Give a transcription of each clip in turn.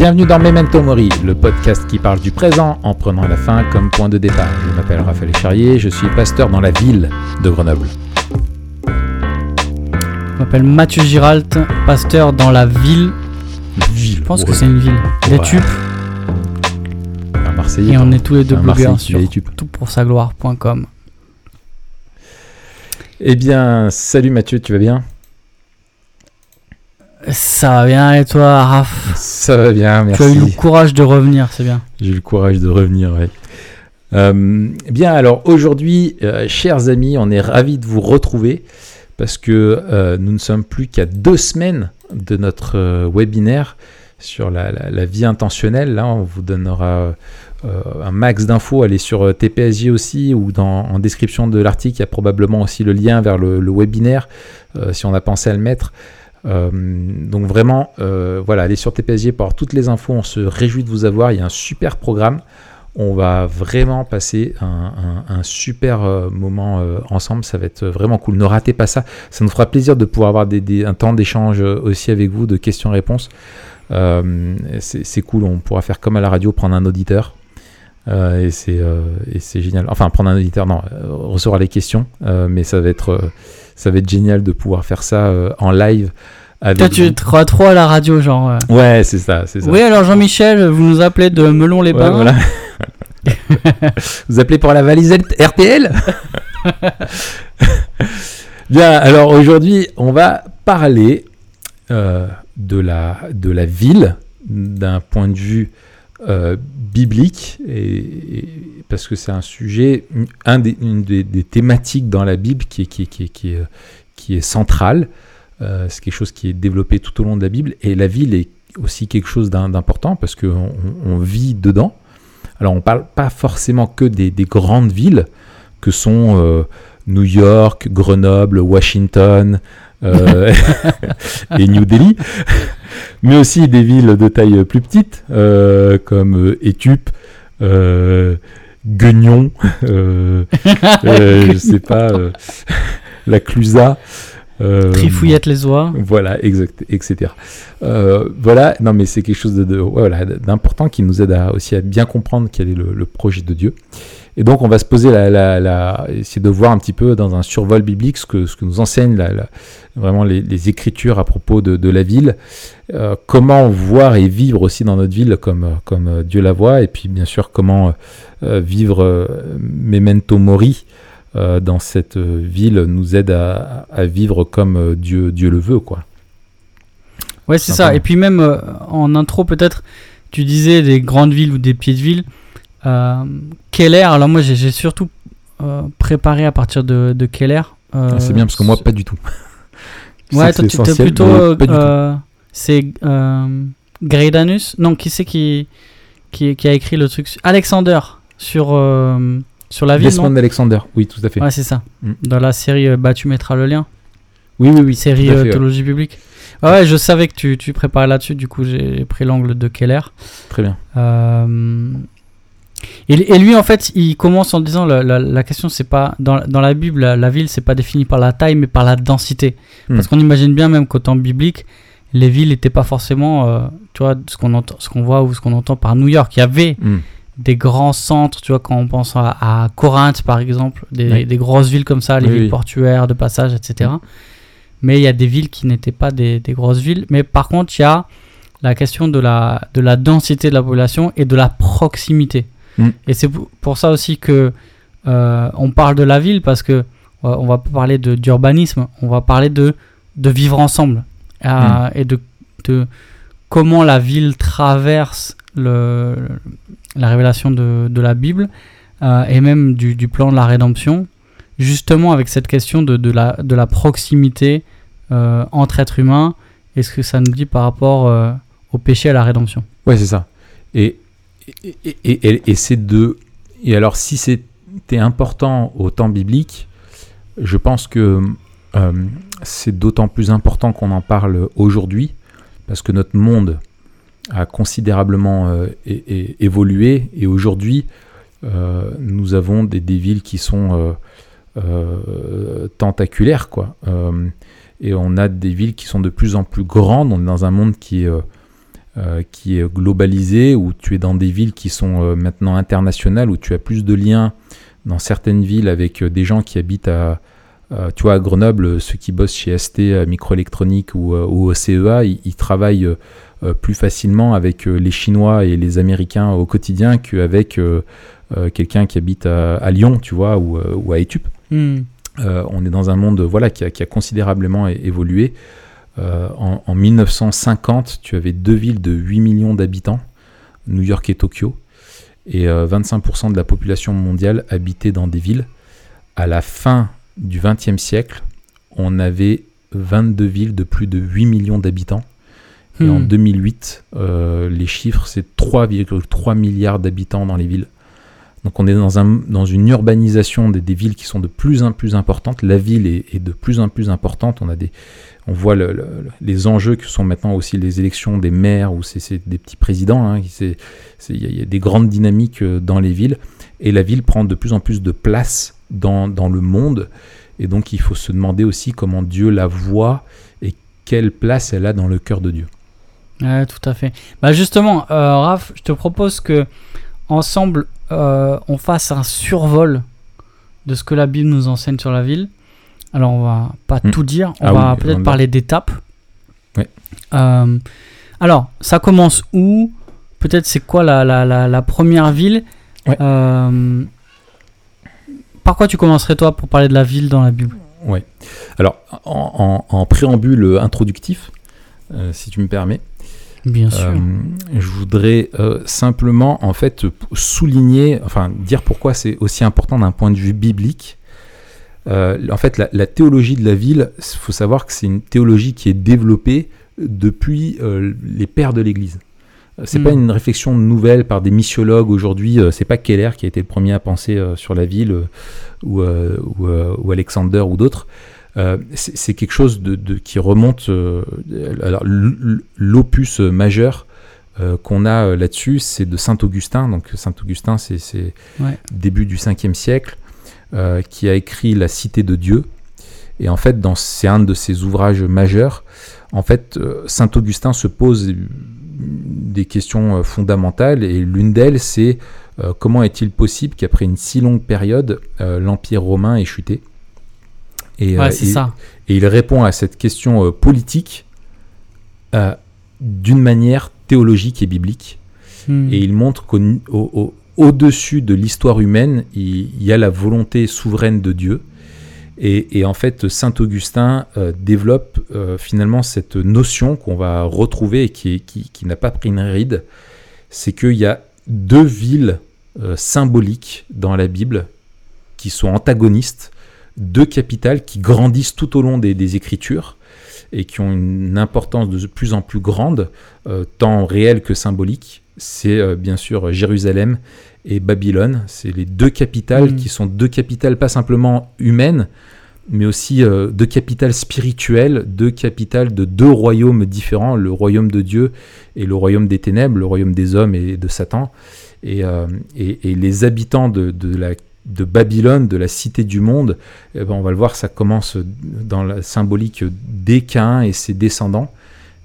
Bienvenue dans Memento Mori, le podcast qui parle du présent en prenant la fin comme point de départ. Je m'appelle Raphaël Charrier, je suis pasteur dans la ville de Grenoble. Je m'appelle Mathieu Giralt, pasteur dans la ville. Ville. Je pense que ouais. c'est une ville. Ouais. L'étupe. Un Marseillais. Et on est tous les deux blogueurs sur toutpoursagloire.com. Eh bien, salut Mathieu, tu vas bien? Ça va bien et toi, Raph? Ça va bien, Tu as eu le merci. courage de revenir, c'est bien. J'ai eu le courage de revenir, ouais. Euh, bien, alors aujourd'hui, euh, chers amis, on est ravis de vous retrouver parce que euh, nous ne sommes plus qu'à deux semaines de notre euh, webinaire sur la, la- la vie intentionnelle. Là, on vous donnera un max d'infos. Allez sur euh, TPSJ aussi ou dans, en description de l'article, il y a probablement aussi le lien vers le, webinaire euh, si on a pensé à le mettre. Euh, donc vraiment, euh, voilà, allez sur TPSJ pour avoir toutes les infos. On se réjouit de vous avoir. Il y a un super programme. On va vraiment passer un, super euh, moment euh, ensemble. Ça va être vraiment cool. Ne ratez pas ça. Ça nous fera plaisir de pouvoir avoir un temps d'échange euh, aussi avec vous, de questions-réponses. Euh, c'est cool. On pourra faire comme à la radio, prendre un auditeur. Euh, et c'est euh, et c'est génial. Enfin, prendre un auditeur, non, euh, recevoir les questions. Euh, mais ça va être ça va être génial de pouvoir faire ça en live. Avec Toi, tu te crois trop à la radio, genre. Ouais, c'est ça, c'est ça. Oui, alors Jean-Michel, vous nous appelez de Ouais, Melon-les-Bains. voilà. Vous appelez pour la valise RTL Bien, alors aujourd'hui, on va parler de, la, de la ville d'un point de vue euh, biblique, et, et- parce que c'est un sujet, une- un des, une des, des thématiques dans la Bible qui est, qui qui est, qui est, qui est centrale. Euh, c'est quelque chose qui est développé tout au long de la Bible, et la ville est aussi quelque chose d'im- d'important parce qu'on on vit dedans. Alors on parle pas forcément que des, des grandes villes que sont euh, New York, Grenoble, Washington euh, et New Delhi, mais aussi des villes de taille plus petite euh, comme euh, Étupe, euh, Guignon, euh, euh, je sais pas, la Clusaz. euh, Trifouillette les oies. voilà, exact, etc. Voilà, non, mais c'est quelque chose de, de- voilà, d'important qui nous aide à, aussi à bien comprendre quel est le, le projet de Dieu. Et donc, on va se poser la, la, la- essayer de voir un petit peu dans un survol biblique ce que, ce que nous enseignent la- la- vraiment les, les écritures à propos de, de la ville, euh, comment voir et vivre aussi dans notre ville comme, comme Dieu la voit, et puis bien sûr comment euh, vivre euh, memento mori, euh, dans cette ville nous aide à, à vivre comme Dieu, Dieu le veut, quoi. Ouais, c'est ça. Et puis même en intro, peut-être, tu disais des grandes villes ou des petites villes. Euh, Keller, alors moi j'ai surtout euh, préparé à partir de, de Keller. Euh, Ah, c'est bien parce que moi, pas du tout. Ouais, toi tu t'es essentiel, plutôt. euh, c'est euh, Greidanus? Non, qui c'est qui, qui, qui a écrit le truc Alexander sur, euh, sur la ville. Desmond Alexander, oui, tout à fait. Ouais, c'est ça. Mm. Dans la série euh, Bah, tu mettras le lien. Oui, oui, oui. série euh, fait, ouais. théologie publique. Ouais, ouais, je savais que tu, tu préparais là-dessus, du coup j'ai pris l'angle de Keller. Très bien. Euh, et, et lui, en fait, il commence en disant la, la, la question, c'est pas dans, dans la Bible, la, la ville, c'est pas défini par la taille, mais par la densité. Hmm. Parce qu'on imagine bien, même qu'au temps biblique, les villes n'étaient pas forcément, euh, tu vois, ce qu'on entend, ce qu'on voit ou ce qu'on entend par New York. Il y avait Hmm. des grands centres, tu vois, quand on pense à, à Corinthe, par exemple, des, Oui. des grosses villes comme ça, les Oui, villes oui. portuaires, de passage, etc. Mais il y a des villes qui n'étaient pas des, des grosses villes. Mais par contre, il y a la question de la, de la densité de la population et de la proximité. Mm. Et c'est pour- ça aussi que euh, on parle de la ville, parce que euh, on va pas parler d'urbanisme, on va parler de, de vivre ensemble. Euh, et de, de comment la ville traverse le, la révélation de, de la Bible euh, et même du, du plan de la rédemption, justement avec cette question de, de, la, de la proximité euh, entre êtres humains et ce que ça nous dit par rapport au péché et à la rédemption. Ouais, c'est ça. Et, et, et, et- et c'est de. Et alors, si c'était important au temps biblique, je pense que euh, c'est d'autant plus important qu'on en parle aujourd'hui, parce que notre monde a considérablement euh, évolué, et aujourd'hui, euh, nous avons des, des villes qui sont euh, euh, tentaculaire, quoi. et on a des villes qui sont de plus en plus grandes. On est dans un monde qui est qui est globalisé, où tu es dans des villes qui sont maintenant internationales, où tu as plus de liens dans certaines villes avec des gens qui habitent à, tu vois, à Grenoble, ceux qui bossent chez ST Microélectronique ou, au CEA, ils, travaillent plus facilement avec les Chinois et les Américains au quotidien qu'avec quelqu'un qui habite à, Lyon, tu vois, ou, à Etup. Hmm. on est dans un monde voilà, qui, a, considérablement évolué. En, en, 1950, tu avais deux villes de 8 millions d'habitants, New York et Tokyo, et 25% de la population mondiale habitait dans des villes. À la fin du XXe siècle, on avait 22 villes de plus de 8 millions d'habitants. Et en 2008, hmm. euh, les chiffres, c'est 3,3 milliards d'habitants dans les villes. Donc on est dans, un, dans une urbanisation des, villes qui sont de plus en plus importantes. La ville est, de plus en plus importante. On, voit les enjeux que sont maintenant aussi les élections des maires ou c'est des petits présidents. Il y, a des grandes dynamiques euh, dans les villes. Et la ville prend de plus en plus de place dans, le monde. Et donc il faut se demander aussi comment Dieu la voit et quelle place elle a dans le cœur de Dieu. Tout à fait. Bah justement, euh, Raph, je te propose que ensemble, euh, on fasse un survol de ce que la Bible nous enseigne sur la ville. Alors on va pas hmm. tout dire, on ah va peut-être parler d'étapes. Euh, alors, ça commence où? Peut-être c'est quoi la, la, la, première ville? Ouais. euh, par quoi tu commencerais toi pour parler de la ville dans la Bible? Oui. Alors, en, préambule introductif, euh, si tu me permets. Bien sûr. Euh, je voudrais euh, simplement en fait souligner, enfin dire pourquoi c'est aussi important d'un point de vue biblique. en fait, la, la, théologie de la ville, il faut savoir que c'est une théologie qui est développée depuis les pères de l'Église. C'est pas hmm. une réflexion nouvelle par des missiologues aujourd'hui. Euh, c'est pas Keller qui a été le premier à penser euh, sur la ville euh, ou, ou, Alexander ou d'autres. C'est quelque chose de, qui remonte. alors l'opus majeur qu'on a là-dessus, c'est de Saint Augustin. Donc Saint Augustin, c'est début du 5e siècle, qui a écrit La Cité de Dieu. Et en fait, c'est un de ses ouvrages majeurs. En fait, Saint Augustin se pose des questions euh, fondamentales et l'une d'elles c'est euh, comment est-il possible qu'après une si longue période euh, l'Empire romain ait chuté? Et, ça. et il répond à cette question politique d'une manière théologique et biblique. Hmm. Et il montre qu'au-dessus de l'histoire humaine, il, y a la volonté souveraine de Dieu et, en fait, Saint Augustin euh, développe euh, finalement cette notion qu'on va retrouver et qui, n'a pas pris une ride, c'est qu'il y a deux villes euh, symboliques dans la Bible qui sont antagonistes, deux capitales qui grandissent tout au long des, Écritures et qui ont une importance de plus en plus grande, tant réelle que symbolique. C'est bien sûr Jérusalem et Babylone. C'est les deux capitales mm. qui sont deux capitales pas simplement humaines, mais aussi euh, deux capitales spirituelles, deux capitales de deux royaumes différents, le royaume de Dieu et le royaume des ténèbres, le royaume des hommes et de Satan. Et, euh, les habitants de, la, de, Babylone, de la cité du monde, eh ben on va le voir, ça commence dans la symbolique des et ses descendants.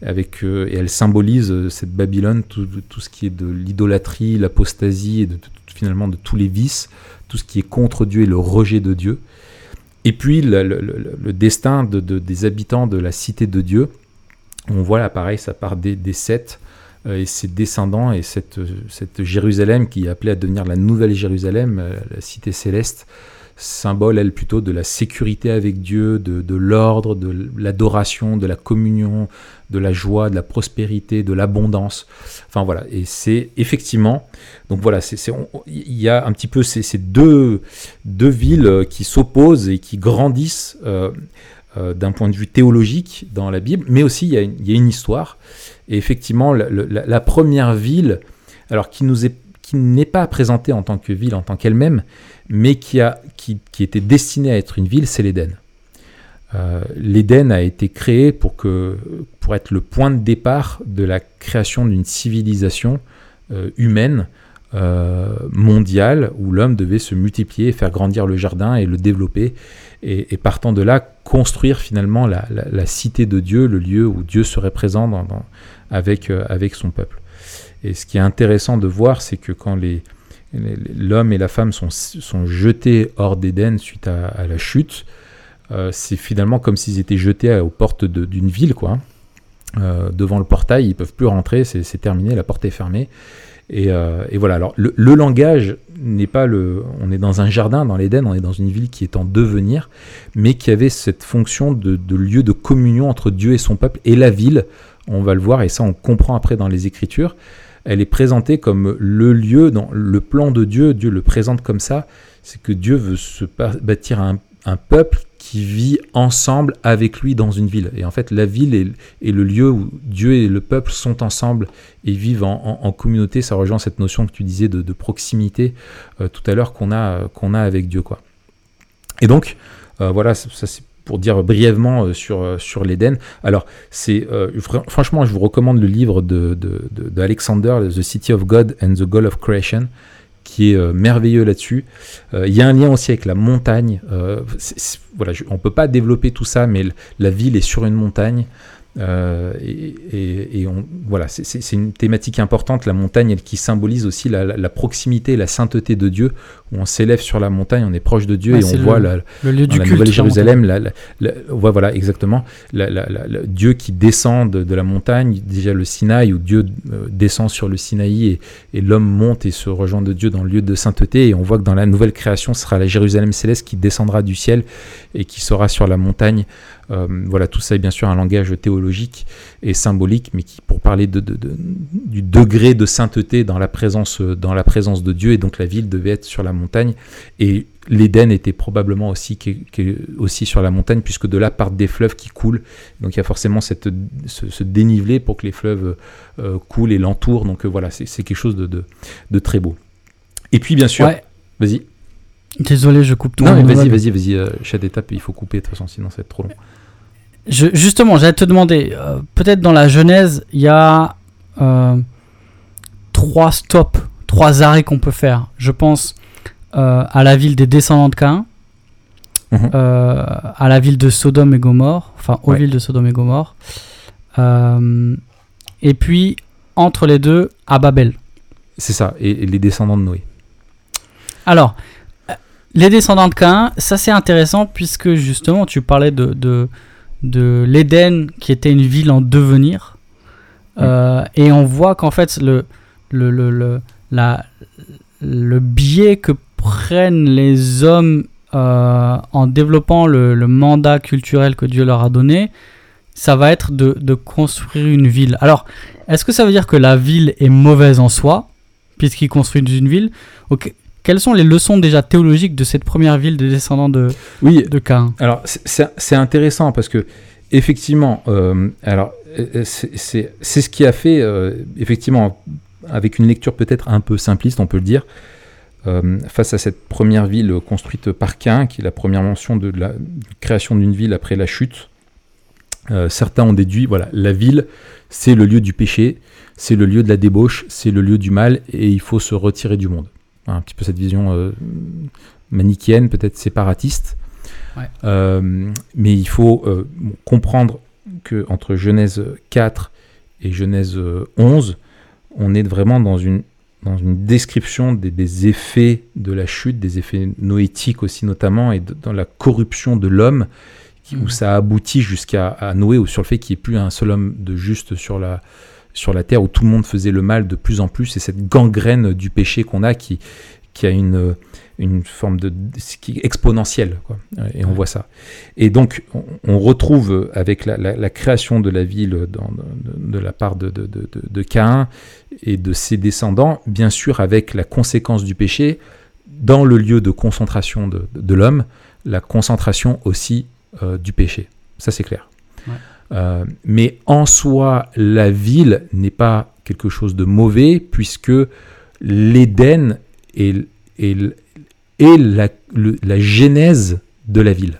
Avec, euh, et elle symbolise cette Babylone, tout, ce qui est de l'idolâtrie, l'apostasie et finalement de tous les vices, tout ce qui est contre Dieu et le rejet de Dieu. Et puis le, destin de, des habitants de la cité de Dieu, on voit là pareil, ça part des, sept euh, et ses descendants et cette, cette Jérusalem qui est appelée à devenir la nouvelle Jérusalem, euh, la cité céleste, symbole, elle, plutôt de la sécurité avec Dieu, de, l'ordre, de l'adoration, de la communion, de la joie, de la prospérité, de l'abondance. Enfin voilà, et c'est effectivement, donc voilà, il y a un petit peu ces, deux, deux villes qui s'opposent et qui grandissent euh, euh, d'un point de vue théologique dans la Bible, mais aussi il y a une, histoire. Et effectivement, la, première ville, alors qui n'est pas présentée en tant que ville en tant qu'elle-même, mais qui, a, qui, était destiné à être une ville, c'est l'Éden. Euh, L'Éden a été créé pour, que, pour être le point de départ de la création d'une civilisation euh, humaine euh, mondiale où l'homme devait se multiplier, faire grandir le jardin et le développer. Et, partant de là, construire finalement la, cité de Dieu, le lieu où Dieu serait présent avec, euh, avec son peuple. Et ce qui est intéressant de voir, c'est que quand l'homme et la femme sont, jetés hors d'Éden suite à, la chute, euh, c'est finalement comme s'ils étaient jetés aux portes d'une ville, quoi. Euh, devant le portail, ils peuvent plus rentrer, c'est terminé, la porte est fermée. Euh, et, voilà. Alors le, langage n'est pas le. On est dans un jardin, dans l'Éden, on est dans une ville qui est en devenir, mais qui avait cette fonction de, lieu de communion entre Dieu et son peuple et la ville. On va le voir et ça on comprend après dans les Écritures. Elle est présentée comme le lieu dans le plan de Dieu. Dieu le présente comme ça. C'est que Dieu veut se bâtir un, un peuple qui vit ensemble avec lui dans une ville. Et en fait, la ville est, le lieu où Dieu et le peuple sont ensemble et vivent en, communauté. Ça rejoint cette notion que tu disais de, proximité euh, tout à l'heure qu'on a, qu'on a avec Dieu. Et donc, euh, voilà, ça, c'est pour dire brièvement euh, sur, sur l'Éden. Alors, c'est franchement, je vous recommande le livre de, de, de, The City of God and the Goal of Creation qui est euh, merveilleux là-dessus. Euh, il y a un lien aussi avec la montagne. Euh, voilà, on ne peut pas développer tout ça, mais la ville est sur une montagne. Et, on, voilà, c'est une thématique importante, la montagne, elle, qui symbolise aussi la, proximité la sainteté de Dieu, où on s'élève sur la montagne, on est proche de Dieu et on voit la, le lieu du la Nouvelle Jérusalem, on voit voilà exactement. Dieu qui descend de, la montagne, déjà le Sinaï, où Dieu euh, descend sur le Sinaï et, l'homme monte et se rejoint de Dieu dans le lieu de sainteté, et on voit que dans la nouvelle création, ce sera la Jérusalem céleste qui descendra du ciel et qui sera sur la montagne. Euh, voilà, tout ça est bien sûr un langage théologique et symbolique, mais qui, pour parler de, du degré de sainteté dans la, présence, dans la présence de Dieu, et donc la ville devait être sur la montagne, et l'Éden était probablement aussi, aussi sur la montagne, puisque de là partent des fleuves qui coulent, donc il y a forcément cette, ce, dénivelé pour que les fleuves euh, coulent et l'entourent, donc euh, voilà, c'est quelque chose de, de, très beau. Et puis bien sûr, vas-y. Désolé, je coupe tout. Non, mais vas-y, vas-y, vas-y. Euh, chaque étape, il faut couper de toute façon, sinon ça va être trop long. Je, justement, j'allais te demander, euh, peut-être dans la Genèse, il y a trois stops, trois arrêts qu'on peut faire. Je pense à la ville des descendants de Cain, mhm. à la ville de Sodome et Gomorre, enfin aux villes de Sodome et Gomorre, et puis entre les deux, à Babel. C'est ça, et les descendants de Noé. Alors, les descendants de Cain, ça c'est intéressant puisque justement tu parlais de, de, de l'Éden qui était une ville en devenir. Euh, et on voit qu'en fait le, le, le, la, le biais que prennent les hommes euh, en développant le, mandat culturel que Dieu leur a donné, ça va être de, de construire une ville. Alors, est-ce que ça veut dire que la ville est mauvaise en soi, puisqu'ils construisent une ville? Ok, quelles sont les leçons déjà théologiques de cette première ville des descendants de, oui, de Cain Alors, c'est intéressant parce que, effectivement, euh, alors euh, c'est ce qui a fait, euh, effectivement, avec une lecture peut-être un peu simpliste, on peut le dire, face à cette première ville construite par Cain, qui est la première mention de la création d'une ville après la chute. certains ont déduit, voilà, la ville, c'est le lieu du péché, c'est le lieu de la débauche, c'est le lieu du mal, et il faut se retirer du monde un petit peu cette vision euh, manichéenne, peut-être séparatiste. Euh, mais il faut euh, comprendre que entre Genèse 4 et Genèse 11, on est vraiment dans une, dans une description des, effets de la chute, des effets noétiques aussi notamment, et dans la corruption de l'homme, où mm. ça aboutit jusqu'à Noé, ou sur le fait qu'il n'y ait plus un seul homme de juste sur la, sur la terre où tout le monde faisait le mal de plus en plus, et cette gangrène du péché qu'on a qui, qui a une, une forme de qui exponentielle, quoi. et on voit ça. Et donc, on, retrouve avec la, création de la ville dans, de, la part de, de, de, Caïn et de ses descendants, bien sûr avec la conséquence du péché, dans le lieu de concentration de, l'homme, la concentration aussi euh, du péché. Ça, c'est clair. Euh, mais en soi, la ville n'est pas quelque chose de mauvais, puisque l'Éden est, la, genèse de la ville.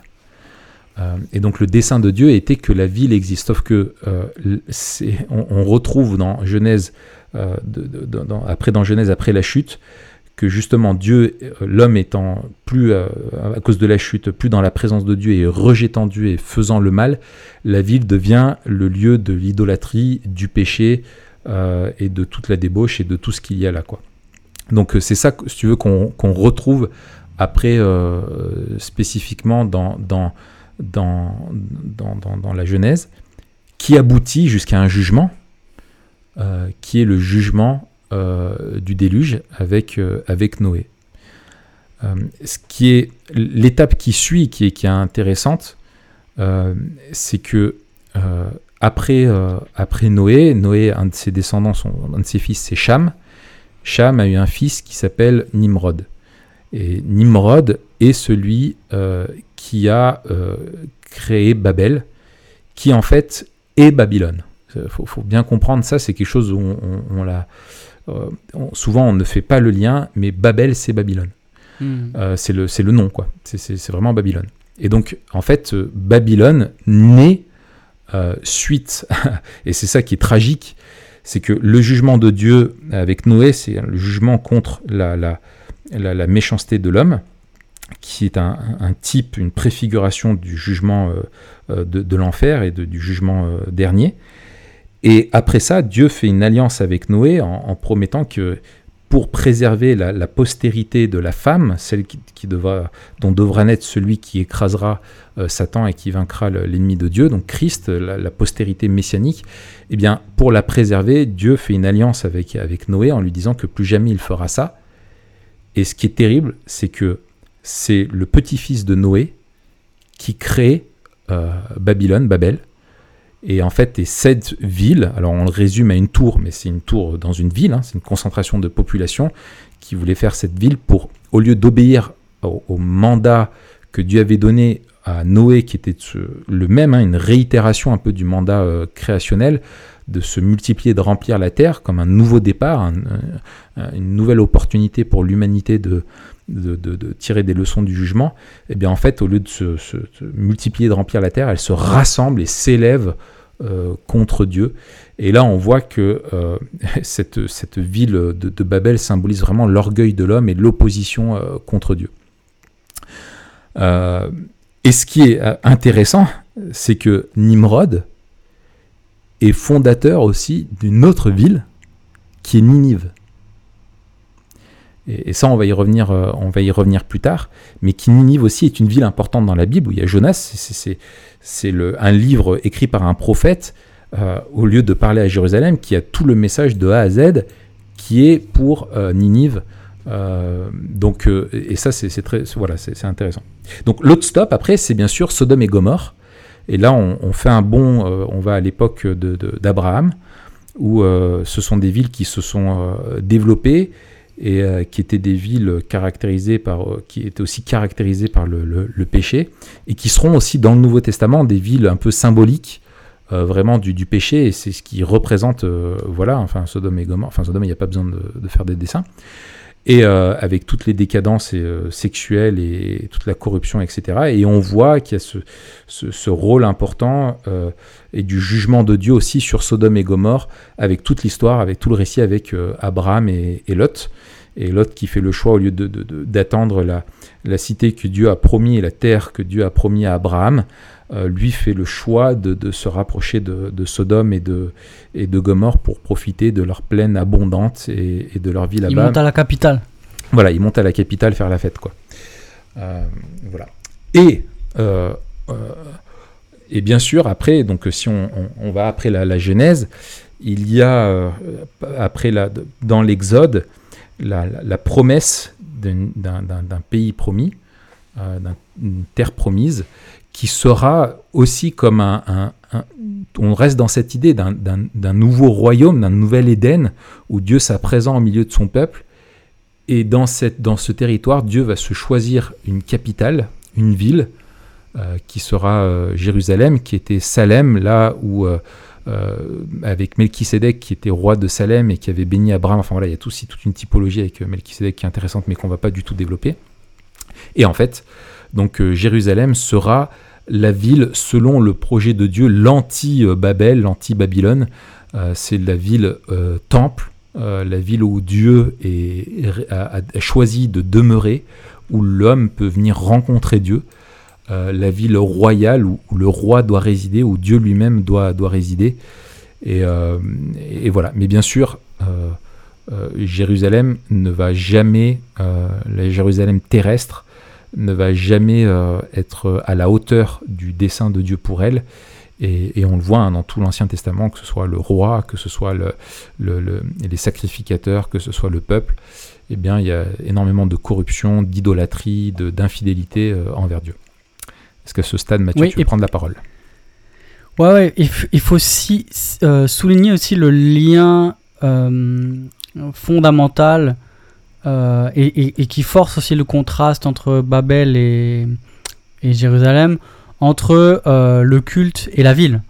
Euh, et donc le dessein de Dieu était que la ville existe, sauf que euh, on, retrouve dans Genèse, après dans Genèse après la chute, que justement Dieu, euh, l'homme étant plus, euh, à cause de la chute, plus dans la présence de Dieu et rejetant Dieu et faisant le mal, la ville devient le lieu de l'idolâtrie, du péché euh, et de toute la débauche et de tout ce qu'il y a là. Donc c'est ça, si tu veux, qu'on retrouve après spécifiquement dans, la Genèse, qui aboutit jusqu'à un jugement, qui est le jugement euh, du déluge avec, euh, Noé. Euh, ce qui est l'étape qui suit, qui est, qui est intéressante, c'est que après, Noé, Noé, un de ses descendants, un de ses fils, c'est Cham. Cham a eu un fils qui s'appelle Nimrod. Et Nimrod est celui qui a créé Babel, qui en fait est Babylone. Il faut, bien comprendre ça, c'est quelque chose où on l'a euh, souvent on ne fait pas le lien, mais Babel c'est Babylone. Hmm. Euh, c'est le, le nom, quoi. C'est vraiment Babylone. Et donc, en fait, euh, Babylone naît suite, et c'est ça qui est tragique, c'est que le jugement de Dieu avec Noé, c'est le jugement contre la, méchanceté de l'homme, qui est un, type, une préfiguration du jugement de, de l'enfer et du jugement dernier. Et après ça, Dieu fait une alliance avec Noé en, promettant que pour préserver la, postérité de la femme, celle qui, devra, dont devra naître celui qui écrasera euh, Satan et qui vaincra l'ennemi de Dieu, donc Christ, la, postérité messianique, eh bien, pour la préserver, Dieu fait une alliance avec, avec Noé en lui disant que plus jamais il fera ça. Et ce qui est terrible, c'est que c'est le petit-fils de Noé qui crée euh, Babylone, Babel, et en fait, cette ville, alors on le résume à une tour, mais c'est une tour dans une ville, hein, c'est une concentration de population qui voulait faire cette ville pour, au lieu d'obéir au, mandat que Dieu avait donné à Noé, qui était le même, hein, une réitération un peu du mandat euh, créationnel, de se multiplier, de remplir la terre comme un nouveau départ, une nouvelle opportunité pour l'humanité de, tirer des leçons du jugement, et eh bien en fait, au lieu de se, se multiplier, de remplir la terre, elle se rassemble et s'élève euh, contre Dieu. Et là, on voit que euh, cette, ville de, Babel symbolise vraiment l'orgueil de l'homme et l'opposition euh, contre Dieu. et ce qui est intéressant, c'est que Nimrod est fondateur aussi d'une autre ville qui est Ninive. Et, ça, on va y revenir, on va y revenir plus tard. Mais qui Ninive aussi est une ville importante dans la Bible où il y a Jonas. C'est un livre écrit par un prophète, euh, au lieu de parler à Jérusalem, qui a tout le message de A à Z, qui est pour euh, Ninive. Euh, donc, et ça, c'est très, voilà, c'est intéressant. Donc, l'autre stop après, c'est bien sûr Sodome et Gomorre. Et là, on, fait un bond, on va à l'époque d'Abraham, où ce sont des villes qui se sont développées et euh, qui étaient des villes caractérisées par, euh, qui étaient aussi caractérisées par le, péché, et qui seront aussi dans le Nouveau Testament des villes un peu symboliques euh, vraiment du, du, péché, et c'est ce qui représente, voilà, enfin Sodome et Gomorrhe, enfin Sodome, il n'y a pas besoin de, faire des dessins, et avec toutes les décadences sexuelles et toute la corruption, etc. Et on voit qu'il y a ce, rôle important et du jugement de Dieu aussi sur Sodome et Gomorre, avec toute l'histoire, avec tout le récit avec Abraham et, et Lot et Lot qui fait le choix, au lieu d'attendre de, la, la, cité que Dieu a promis et la terre que Dieu a promis à Abraham, euh, lui fait le choix de, se rapprocher de, Sodome et de, et de Gomorre pour profiter de leur plaine abondante et, de leur vie là-bas. Il monte à la capitale. Voilà, il monte à la capitale faire la fête, quoi. Euh, voilà. Et, euh, et bien sûr, après, donc si on, on, va après la, la, Genèse, il y a, après la, dans l'Exode, la, promesse d'un pays promis, d'une terre promise, qui sera aussi comme un, on reste dans cette idée d'un nouveau royaume, d'un nouvel Éden, où Dieu sera présent au milieu de son peuple. Et dans, cette, dans ce territoire, Dieu va se choisir une capitale, une ville, euh, qui sera euh, Jérusalem, qui était Salem, là où euh, avec Melchisedec qui était roi de Salem et qui avait béni Abraham. Enfin voilà, il y a aussi toute une typologie avec Melchisedec qui est intéressante mais qu'on va pas du tout développer. Et en fait, donc Jérusalem sera la ville selon le projet de Dieu, l'anti-Babel, l'anti-Babylone. c'est la ville temple euh, la ville où Dieu est, a, choisi de demeurer, où l'homme peut venir rencontrer Dieu, euh, la ville royale où, le roi doit résider, où Dieu lui-même doit, résider. Et, euh, voilà. Mais bien sûr, euh, euh, Jérusalem ne va jamais, euh, la Jérusalem terrestre ne va jamais euh, être à la hauteur du dessein de Dieu pour elle. Et, et on le voit hein, dans tout l'Ancien Testament, que ce soit le roi, que ce soit le, le- le- les sacrificateurs, que ce soit le peuple, eh bien, il y a énormément de corruption, d'idolâtrie, d'infidélité euh, envers Dieu. Est-ce qu'à ce stade, Mathieu, Oui, tu veux et- prendre la parole? Ouais, ouais, il, faut aussi euh, souligner aussi le lien euh, fondamental euh, et, et- et qui force aussi le contraste entre Babel et, et Jérusalem, entre euh, le culte et la ville.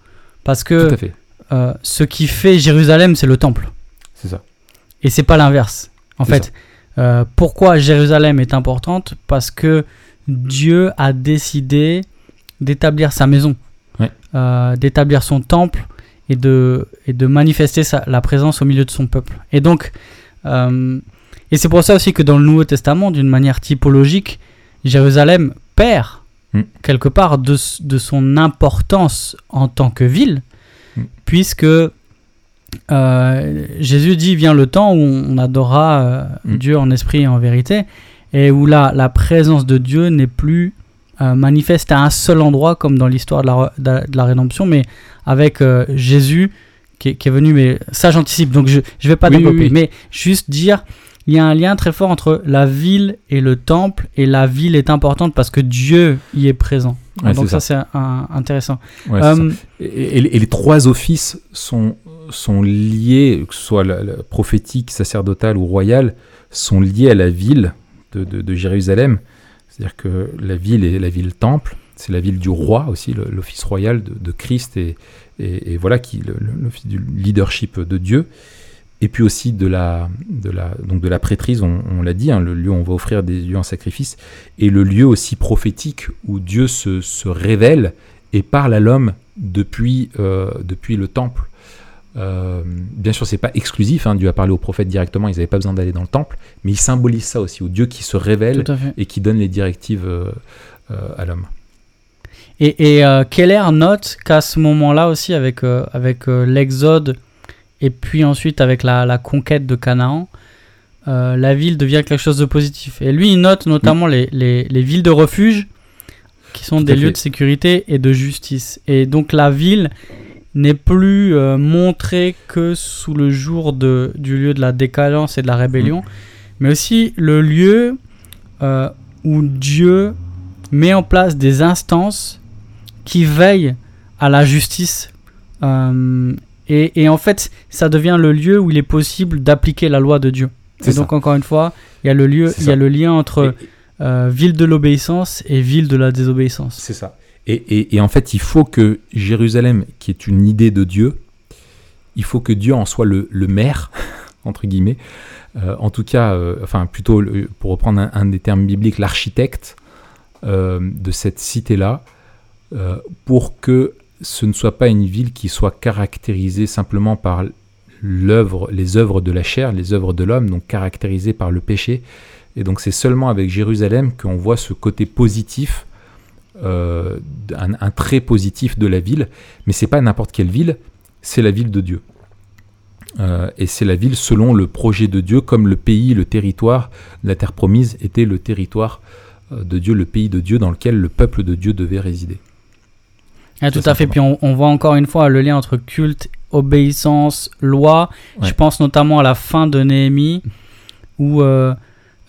Parce Tout que à fait, euh, ce qui fait Jérusalem, c'est le temple. c'est ça. Et c'est pas l'inverse. En fait, pourquoi Jérusalem est importante? Parce que Dieu a décidé d'établir sa maison, Ouais. d'établir son temple et de, et de manifester sa- la présence au milieu de son peuple. Et donc, euh, et c'est pour ça aussi que dans le Nouveau Testament, d'une manière typologique, Jérusalem perd Mm. quelque part de, son importance en tant que ville, Mm. puisque euh, Jésus dit vient le temps où on adorera euh, Mm. Dieu en esprit et en vérité, et où là la présence de Dieu n'est plus euh, manifeste à un seul endroit comme dans l'histoire de la, de rédemption, mais avec Jésus qui est, qui est venu. Mais ça j'anticipe, donc je ne vais pas Oui, oui, développer, oui. mais juste dire il y a un lien très fort entre la ville et le temple, et la ville est importante parce que Dieu y est présent. Ouais, donc ça, c'est intéressant. Ouais. Euh, Et, et- et les trois offices sont, sont liés, que ce soit la, la prophétique, sacerdotale ou royale, sont liés à la ville de, de- de Jérusalem. C'est-à-dire que la ville est la ville temple, c'est la ville du roi aussi, le- l'office royal de, de Christ et, et- et voilà qui le- le- l'office du leadership de Dieu. Et puis aussi de la, de la, donc de la prêtrise, on, on l'a dit, hein, le lieu où on va offrir des lieux en sacrifice, et le lieu aussi prophétique où Dieu se, se révèle et parle à l'homme depuis, euh, depuis le temple. Euh, bien sûr, c'est pas exclusif. hein, Dieu a parlé aux prophètes directement. Ils n'avaient pas besoin d'aller dans le temple, mais il symbolise ça aussi, au Dieu qui se révèle et qui donne les directives euh, euh, à l'homme. Et, et Keller note qu'à ce moment-là aussi, avec, avec l'Exode et puis ensuite avec la, la conquête de Canaan, euh, la ville devient quelque chose de positif. Et lui, il note notamment les, les, les villes de refuge, qui sont Tout des lieux fait. de sécurité et de justice. Et donc la ville n'est plus euh, montrée que sous le jour de, du lieu de la décadence et de la rébellion, mais aussi le lieu euh, où Dieu met en place des instances qui veillent à la justice. Et, et en fait, ça devient le lieu où il est possible d'appliquer la loi de Dieu. C'est Et donc, ça. encore une fois, il y a le, lieu, il y a le lien entre euh, ville de l'obéissance et ville de la désobéissance. C'est ça. Et, et- et en fait, il faut que Jérusalem, qui est une idée de Dieu, il faut que Dieu en soit le, le maire, entre guillemets. Euh, en tout cas, euh, enfin plutôt, pour reprendre un, un des termes bibliques, l'architecte de cette cité-là, pour que ce ne soit pas une ville qui soit caractérisée simplement par l'œuvre, les œuvres de la chair, les œuvres de l'homme, donc caractérisée par le péché. Et donc c'est seulement avec Jérusalem qu'on voit ce côté positif euh, un, trait positif de la ville, mais c'est pas n'importe quelle ville, c'est la ville de Dieu. Euh, et c'est la ville selon le projet de Dieu, comme le pays, le territoire, la terre promise était le territoire euh, de Dieu, le pays de Dieu dans lequel le peuple de Dieu devait résider. Ah, tout Tout à fait. Puis on, on voit encore une fois le lien entre culte, obéissance, loi. Ouais. Je pense notamment à la fin de Néhémie, où euh,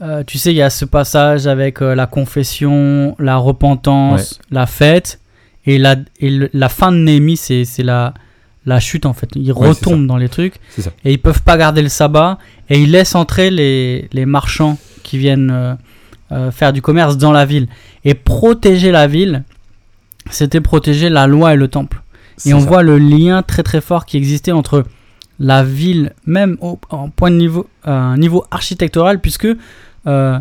euh, tu sais, il y a ce passage avec euh, la confession, la repentance, la fête. Et la, et le- la fin de Néhémie, c'est la, la chute en fait. Ils Ouais, retombent dans les trucs et ils peuvent pas garder le sabbat. Et ils laissent entrer les, les marchands qui viennent faire du commerce dans la ville. Et protéger la ville, c'était protéger la loi et le temple. Et on ça. voit le lien très très fort qui existait entre la ville, même au, en point de niveau, euh, niveau architectural, puisque euh,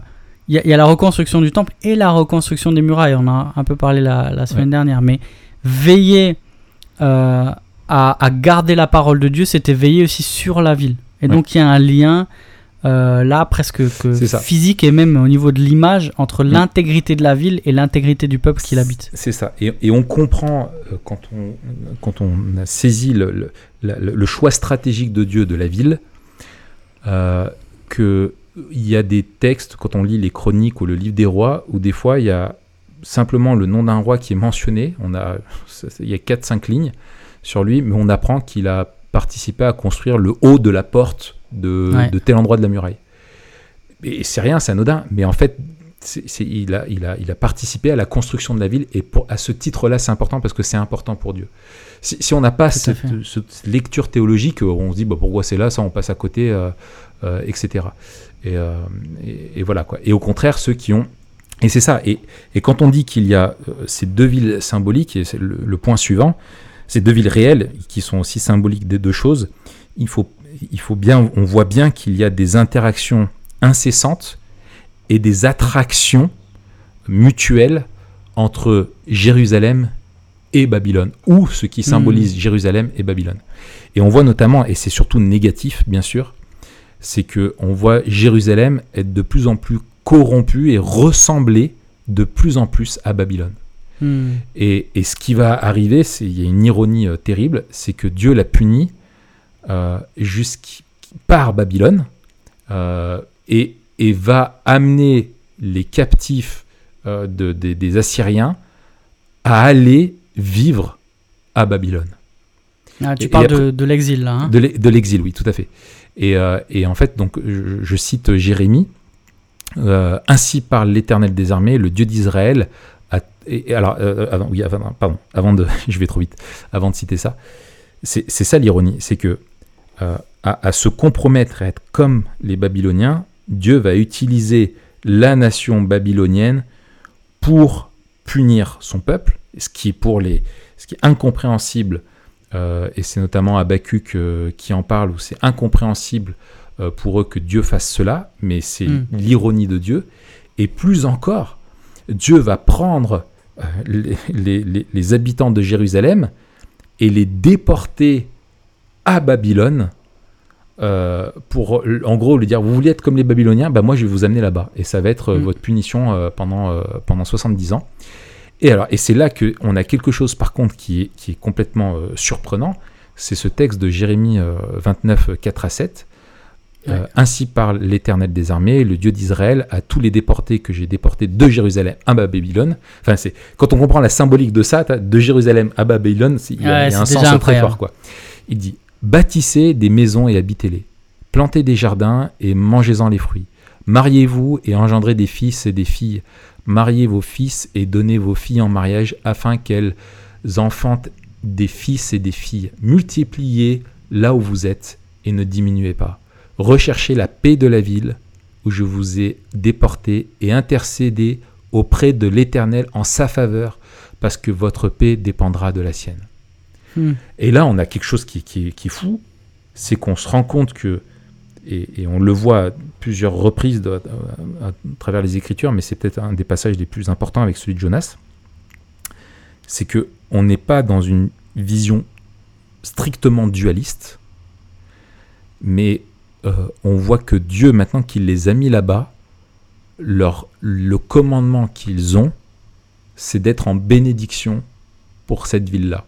il y, a- il y a la reconstruction du temple et la reconstruction des murailles. On a un peu parlé la, la semaine Ouais. dernière, mais veiller euh, à, à garder la parole de Dieu, c'était veiller aussi sur la ville. Et donc il y a un lien euh, là presque que physique et même au niveau de l'image entre Mm. l'intégrité de la ville et l'intégrité du peuple qui l'habite. C'est ça. Et, et on comprend, euh, quand on, quand on a saisi le, le- la- le- le choix stratégique de Dieu de la ville, euh, qu'il y a des textes, quand on lit les chroniques ou le livre des rois, où des fois il y a simplement le nom d'un roi qui est mentionné. On a, il y a 4-5 lignes sur lui, mais on apprend qu'il a participé à construire le haut de la porte de, Ouais. de tel endroit de la muraille. Et c'est rien, c'est anodin, mais en fait, il, a, il, a, il a participé à la construction de la ville et pour, à ce titre-là, c'est important parce que c'est important pour Dieu. Si, si on n'a pas cette, lecture théologique, on se dit bah, pourquoi c'est là, ça on passe à côté, euh, euh, etc. Et, euh, et- et voilà quoi. Et au contraire, ceux qui ont. Et c'est ça. Et, et quand on dit qu'il y a ces deux villes symboliques, et c'est le, le point suivant, ces deux villes réelles qui sont aussi symboliques des deux choses, il faut, il faut bien, on voit bien qu'il y a des interactions incessantes et des attractions mutuelles entre Jérusalem et Babylone, ou ce qui symbolise Jérusalem et Babylone. Et on voit notamment, et c'est surtout négatif bien sûr, c'est que on voit Jérusalem être de plus en plus corrompu et ressembler de plus en plus à Babylone. Hmm. Et, et ce qui va arriver, c'est il y a une ironie euh, terrible, c'est que Dieu l'a puni jusqu' par Babylone euh, et, et va amener les captifs euh, de- des- Assyriens à aller vivre à Babylone. Ah, tu Et- et parles après- de, de l'exil là. hein De l'e- de l'exil, oui, tout à fait. Et, euh, et en fait, donc, je, je cite Jérémie. euh, Ainsi parle l'Éternel des armées, le Dieu d'Israël. alors, euh, avant, oui, avant, pardon, avant de, je vais trop vite, avant de citer ça, c'est c'est ça l'ironie, c'est que euh, à, à se compromettre à être comme les Babyloniens, Dieu va utiliser la nation babylonienne pour punir son peuple, ce qui est pour les, ce qui est incompréhensible euh, et c'est notamment Habakkuk euh, qui en parle, où c'est incompréhensible euh, pour eux que Dieu fasse cela, mais c'est Mm. l'ironie de Dieu. Et plus encore, Dieu va prendre les, les- les- les habitants de Jérusalem et les déporter à Babylone euh, pour, en gros, lui dire, vous voulez être comme les Babyloniens, bah moi je vais vous amener là-bas. Et ça va être euh, Mm. votre punition euh, pendant, euh, pendant 70 ans. Et alors, et c'est là qu'on a quelque chose par contre qui est, qui est complètement surprenant, c'est ce texte de Jérémie euh, 29, 4 à 7. Euh, Ouais. Ainsi parle l'Éternel des armées, le Dieu d'Israël, à tous les déportés que j'ai déportés de Jérusalem à Babylone. Enfin, c'est quand on comprend la symbolique de ça, de Jérusalem à Babylone, il y a, Ouais, y a un sens très fort. Quoi. Il dit Bâtissez des maisons et habitez-les. Plantez des jardins et mangez-en les fruits. Mariez-vous et engendrez des fils et des filles. Mariez vos fils et donnez vos filles en mariage afin qu'elles enfantent des fils et des filles. Multipliez là où vous êtes et ne diminuez pas. Recherchez la paix de la ville où je vous ai déporté et intercédez auprès de l'Éternel en sa faveur parce que votre paix dépendra de la sienne. Hmm. Et là, on a quelque chose qui, est fou, c'est qu'on se rend compte que, et, on le voit à plusieurs reprises à travers les Écritures, mais c'est peut-être un des passages les plus importants avec celui de Jonas, c'est que on n'est pas dans une vision strictement dualiste, mais euh, on voit que Dieu, maintenant qu'il les a mis là-bas, leur, le commandement qu'ils ont, c'est d'être en bénédiction pour cette ville-là.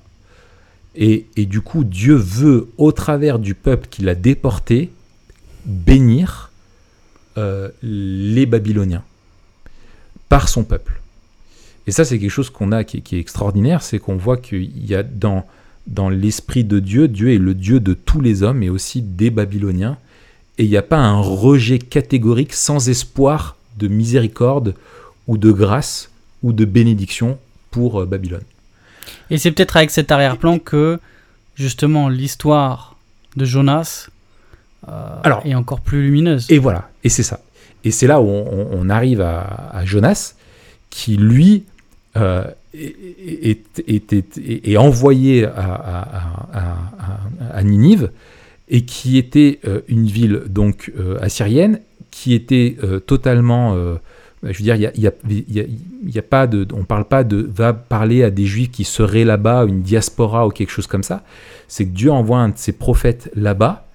Et, du coup, Dieu veut, au travers du peuple qu'il a déporté, bénir euh, les Babyloniens par son peuple. Et ça, c'est quelque chose qu'on a qui, est- qui est extraordinaire, c'est qu'on voit qu'il y a dans, dans l'esprit de Dieu, Dieu est le Dieu de tous les hommes et aussi des Babyloniens. Et il n'y a pas un rejet catégorique sans espoir de miséricorde ou de grâce ou de bénédiction pour euh, Babylone. Et c'est peut-être avec cet arrière-plan que justement l'histoire de Jonas euh, Alors- est encore plus lumineuse. Et voilà, et c'est ça. Et c'est là où on, arrive à, à Jonas, qui lui euh, est, est- est- est- est- est envoyé à, Ninive, et qui était euh, une ville donc assyrienne, qui était totalement, je veux dire, il y a, pas de, on parle pas de va parler à des juifs qui seraient là-bas, une diaspora ou quelque chose comme ça. C'est que Dieu envoie un de ses prophètes là-bas,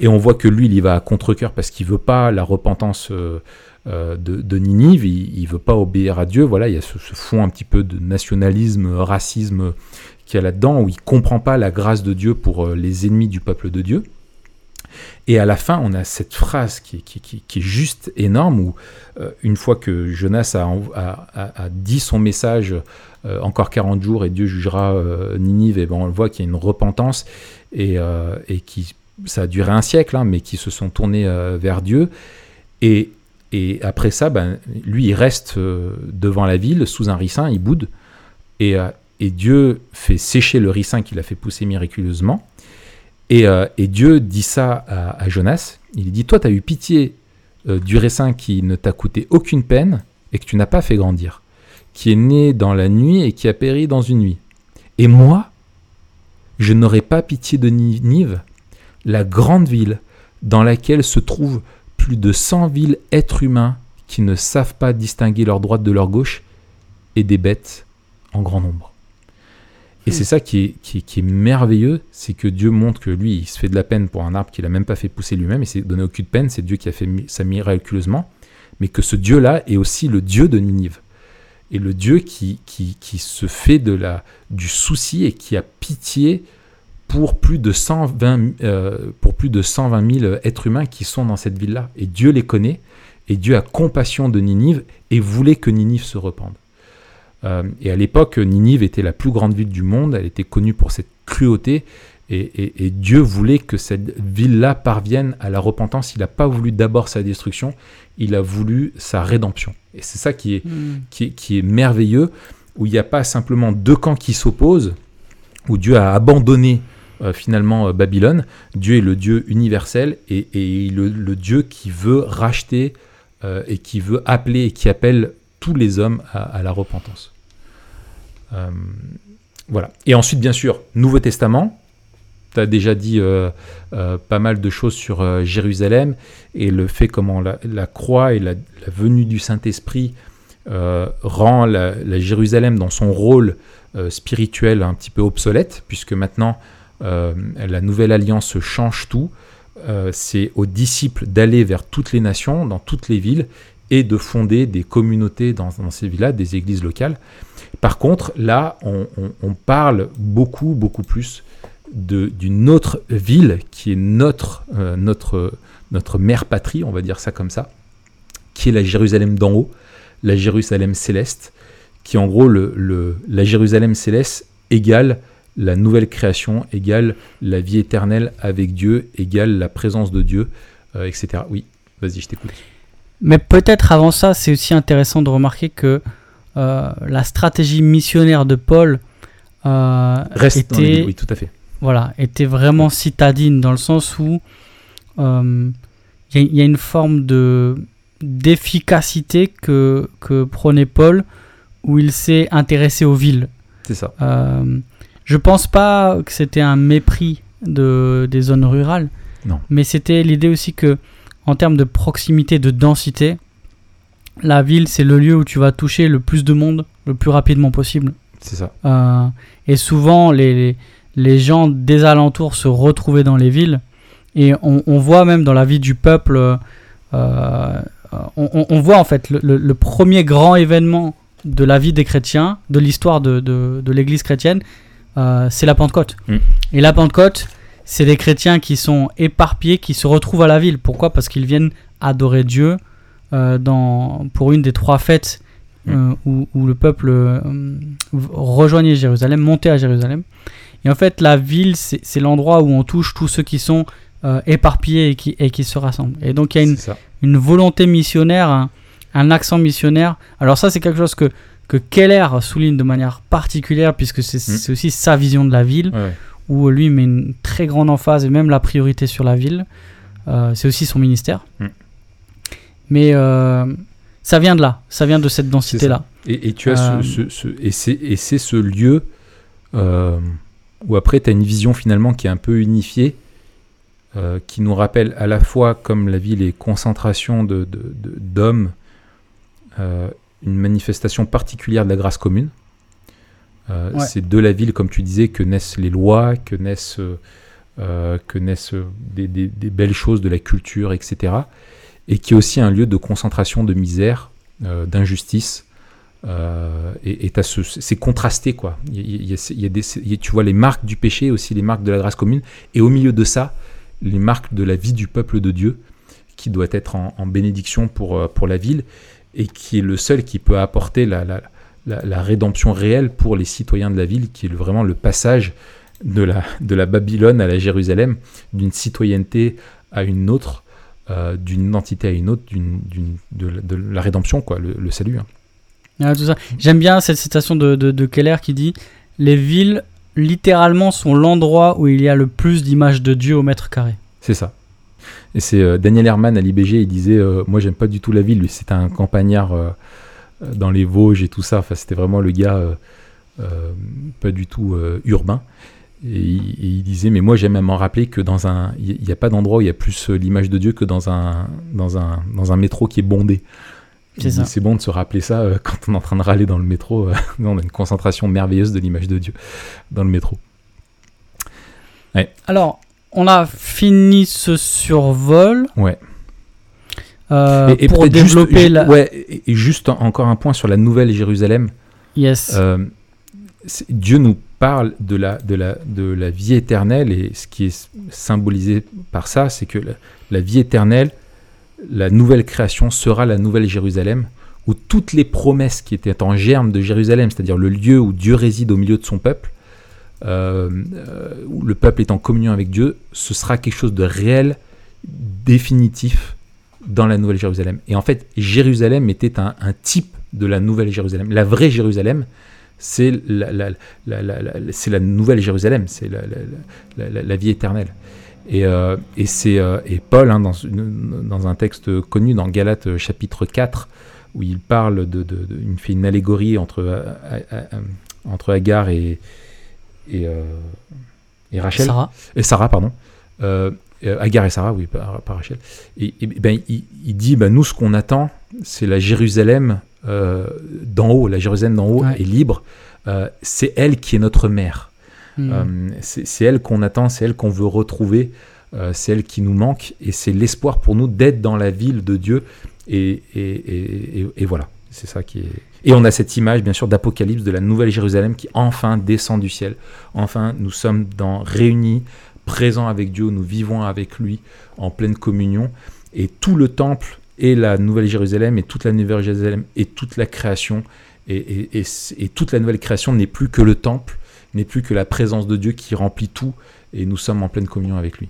Et on voit que lui, il y va à contre-coeur parce qu'il veut pas la repentance euh, euh, de, Ninive, il, il veut pas obéir à Dieu. Voilà, il y a ce, ce fond un petit peu de nationalisme, racisme qu'il y a là-dedans, où il comprend pas la grâce de Dieu pour euh, les ennemis du peuple de Dieu. Et à la fin, on a cette phrase qui, est- juste énorme, où euh, une fois que Jonas a, dit son message, euh, encore 40 jours et Dieu jugera euh, Ninive, et ben on le voit qu'il y a une repentance, et, qui, ça a duré un siècle, hein, mais qui se sont tournés vers Dieu. Et, après ça, ben, lui, il reste devant la ville, sous un ricin, il boude, et, et Dieu fait sécher le ricin qu'il a fait pousser miraculeusement. Et, euh, et Dieu dit ça à, Jonas. Il dit Toi, tu as eu pitié euh, du raisin qui ne t'a coûté aucune peine et que tu n'as pas fait grandir, qui est né dans la nuit et qui a péri dans une nuit. Et moi, je n'aurai pas pitié de Ninive, la grande ville dans laquelle se trouvent plus de 100 villes êtres humains qui ne savent pas distinguer leur droite de leur gauche et des bêtes en grand nombre. Et c'est ça qui est, merveilleux, c'est que Dieu montre que lui, il se fait de la peine pour un arbre qu'il a même pas fait pousser lui-même, et s'est donné aucune peine, c'est Dieu qui a fait ça miraculeusement, mais que ce Dieu-là est aussi le Dieu de Ninive. Et le Dieu qui, qui, qui se fait de du souci et qui a pitié pour plus de 120, euh, pour plus de 120 000 êtres humains qui sont dans cette ville-là. Et Dieu les connaît, et Dieu a compassion de Ninive et voulait que Ninive se repente. Euh, et à l'époque, Ninive était la plus grande ville du monde, elle était connue pour cette cruauté, et, et- et Dieu voulait que cette ville-là parvienne à la repentance. Il n'a pas voulu d'abord sa destruction, il a voulu sa rédemption. Et c'est ça qui est, Hmm. qui est, qui est merveilleux, où il n'y a pas simplement deux camps qui s'opposent, où Dieu a abandonné euh, finalement euh, Babylone. Dieu est le Dieu universel et, et le, le Dieu qui veut racheter euh, et qui veut appeler et qui appelle tous les hommes à, à la repentance. Euh, voilà. Et ensuite, bien sûr, Nouveau Testament. Tu as déjà dit euh, euh, pas mal de choses sur Jérusalem et le fait comment la, croix et la, venue du Saint-Esprit rend la, Jérusalem dans son rôle spirituel un petit peu obsolète, puisque maintenant la nouvelle alliance change tout. C'est aux disciples d'aller vers toutes les nations, dans toutes les villes, et de fonder des communautés dans, dans ces villes-là, des églises locales. Par contre, là, on, parle beaucoup, beaucoup plus d'une autre ville qui est notre, euh, notre, notre mère patrie, on va dire ça comme ça, qui est la Jérusalem d'en haut, la Jérusalem céleste, qui en gros, le, le- la Jérusalem céleste égale la nouvelle création, égale la vie éternelle avec Dieu, égale la présence de Dieu, euh, etc. Oui, vas-y, je t'écoute. Mais peut-être avant ça, c'est aussi intéressant de remarquer que la stratégie missionnaire de Paul euh, Reste dans les était, villes, oui, tout à fait. voilà, était vraiment citadine dans le sens où euh, il y, a- il y a une forme de d'efficacité que, que prenait Paul où il s'est intéressé aux villes. C'est ça. Euh, je pense pas que c'était un mépris de, des zones rurales. Non. Mais c'était l'idée aussi que, en termes de proximité, de densité, la ville, c'est le lieu où tu vas toucher le plus de monde le plus rapidement possible. C'est ça. Euh, et souvent, les, gens des alentours se retrouvaient dans les villes. Et on, on voit même dans la vie du peuple, euh, euh, on, voit en fait le, le- le premier grand événement de la vie des chrétiens, de l'histoire de, de, de l'église chrétienne, euh, c'est la Pentecôte. Mm. Et la Pentecôte, c'est des chrétiens qui sont éparpillés, qui se retrouvent à la ville. Pourquoi? Parce qu'ils viennent adorer Dieu dans, pour une des trois fêtes euh, où, où le peuple euh, rejoignait Jérusalem, montait à Jérusalem. Et en fait, la ville, c'est l'endroit où on touche tous ceux qui sont euh, éparpillés et qui, et qui se rassemblent. Et donc, il y a une, volonté missionnaire, un, un accent missionnaire. Alors ça, c'est quelque chose que, que Keller souligne de manière particulière, puisque c'est c'est aussi sa vision de la ville, Ouais, où lui met une très grande emphase et même la priorité sur la ville. Euh, c'est aussi son ministère. Mm. Mais euh, ça vient de là, ça vient de cette densité-là. Et, et tu as Euh, ce, ce- ce- et c'est et c'est ce lieu euh, où après tu as une vision finalement qui est un peu unifiée, euh, qui nous rappelle à la fois comme la ville est concentration de- de- d'hommes, euh, une manifestation particulière de la grâce commune. Euh, Ouais. C'est de la ville, comme tu disais, que naissent les lois, que naissent euh, euh, que naissent des, des- des belles choses de la culture, etc. Et qui est aussi un lieu de concentration de misère, euh, d'injustice. Euh, et ce- c'est contrasté, quoi. Il y a- tu vois les marques du péché, aussi les marques de la grâce commune. Et au milieu de ça, les marques de la vie du peuple de Dieu, qui doit être en, bénédiction pour, euh, pour la ville, et qui est le seul qui peut apporter la, la, rédemption réelle pour les citoyens de la ville, qui est vraiment le passage de la, de la Babylone à la Jérusalem, d'une citoyenneté à une autre, euh, d'une identité à une autre, d'une, d'une- de, la- de la rédemption, quoi, le, le salut. hein. Ah, tout ça. J'aime bien cette citation de, de, de Keller qui dit Les villes, littéralement, sont l'endroit où il y a le plus d'images de Dieu au mètre carré. C'est ça. Et c'est euh, Daniel Herman à l'IBG, il disait euh, Moi, j'aime pas du tout la ville. Lui, c'était un campagnard dans les Vosges et tout ça. Enfin, c'était vraiment le gars pas du tout urbain. Et il, et il disait Mais moi, j'aime à m'en rappeler que dans un. Il n'y a pas d'endroit où il y a plus euh, l'image de Dieu que dans un, dans, un, dans un métro qui est bondé. C'est bon de se rappeler ça euh, quand on est en train de râler dans le métro. euh, on a une concentration merveilleuse de l'image de Dieu dans le métro. Alors, on a fini ce survol. Ouais. euh, et, et pour juste- développer ju- la. ouais, et- et juste en- encore un point sur la nouvelle Jérusalem. Yes. Dieu nous parle de la, de, la, de la vie éternelle et ce qui est symbolisé par ça, c'est que la, vie éternelle, la nouvelle création sera la nouvelle Jérusalem, où toutes les promesses qui étaient en germe de Jérusalem, c'est-à-dire le lieu où Dieu réside au milieu de son peuple, euh, euh, où le peuple est en communion avec Dieu, ce sera quelque chose de réel, définitif dans la nouvelle Jérusalem. Et en fait, Jérusalem était un, un type de la nouvelle Jérusalem. La vraie Jérusalem, c'est la, nouvelle Jérusalem, c'est la, vie éternelle. Et, euh, et, c'est, euh, et Paul, hein, dans, une- dans un texte connu dans Galates euh, chapitre 4, où il parle de, de- de- il fait une allégorie entre, entre Agar et, et, euh, et Rachel Sarah. et Sarah, pardon. Agar et Sarah, oui, pas, pas Rachel. Et, et ben, il, il dit, ben, nous, ce qu'on attend, c'est la Jérusalem d'en haut. La Jérusalem d'en haut Ouais. est libre. Euh, c'est elle qui est notre mère. Hmm. Euh, c'est elle qu'on attend, c'est elle qu'on veut retrouver, euh, c'est elle qui nous manque, et c'est l'espoir pour nous d'être dans la ville de Dieu. Et, et, et- et- et voilà, c'est ça qui est. Et on a cette image, bien sûr, d'Apocalypse, de la nouvelle Jérusalem qui enfin descend du ciel. Enfin, nous sommes dans, réunis, présents avec Dieu, nous vivons avec lui en pleine communion. Et tout le temple et la nouvelle Jérusalem et toute la nouvelle Jérusalem et toute la création et, et- et- et toute la nouvelle création n'est plus que le temple, n'est plus que la présence de Dieu qui remplit tout et nous sommes en pleine communion avec lui.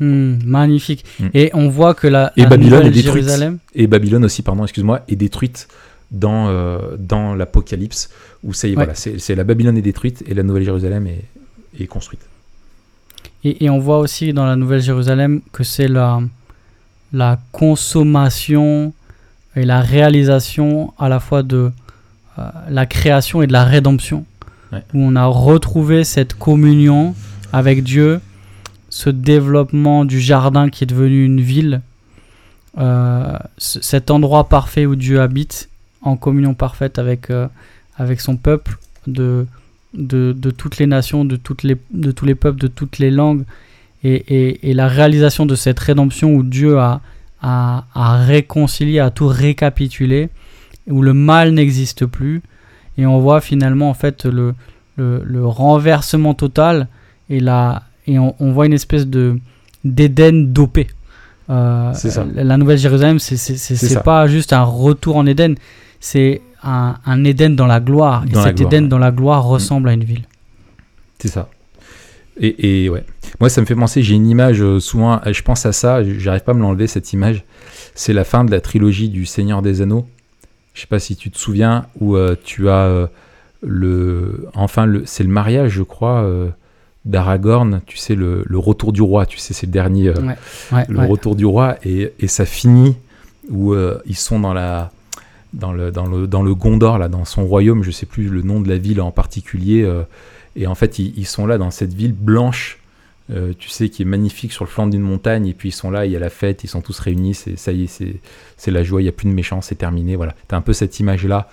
Hmm, magnifique. Hmm. Et on voit que la, Et la Babylone nouvelle est détruite. Jérusalem. Et Babylone aussi, pardon, excuse-moi, est détruite dans, euh, dans l'Apocalypse où ça y est, Ouais. voilà, c'est c'est la Babylone est détruite et la nouvelle Jérusalem est, est construite. Et, et on voit aussi dans la Nouvelle Jérusalem que c'est la, la consommation et la réalisation à la fois de euh, la création et de la rédemption. Ouais. Où on a retrouvé cette communion avec Dieu, ce développement du jardin qui est devenu une ville, euh, cet endroit parfait où Dieu habite, en communion parfaite avec, euh, avec son peuple, de, de, de toutes les nations, de, toutes les, de tous les peuples, de toutes les langues, et, et, et la réalisation de cette rédemption où Dieu a, a, a réconcilié, a tout récapitulé, où le mal n'existe plus, et on voit finalement en fait le, le, le renversement total, et, la, et on, on voit une espèce de d'Éden dopé. Euh, C'est ça. La Nouvelle Jérusalem, c'est pas juste un retour en Éden, c'est un, un Éden dans la gloire. Dans et cet gloire, Éden ouais. dans la gloire ressemble à une ville. C'est ça. Et, et ouais. Moi, ça me fait penser, j'ai une image, euh, souvent, euh, je pense à ça, j'arrive pas à me l'enlever, cette image. C'est la fin de la trilogie du Seigneur des Anneaux. Je sais pas si tu te souviens, où euh, tu as euh, le. Enfin, le, c'est le mariage, je crois, euh, d'Aragorn, tu sais, le, le retour du roi, tu sais, c'est le dernier. Ouais, ouais, le ouais. retour du roi et, et ça finit où ils sont dans la dans le dans le dans le Gondor là dans son royaume je sais plus le nom de la ville en particulier et en fait ils, ils sont là dans cette ville blanche euh, tu sais qui est magnifique sur le flanc d'une montagne et puis ils sont là il y a la fête ils sont tous réunis c'est ça y est c'est la joie il y a plus de méchants c'est terminé voilà t'as un peu cette image là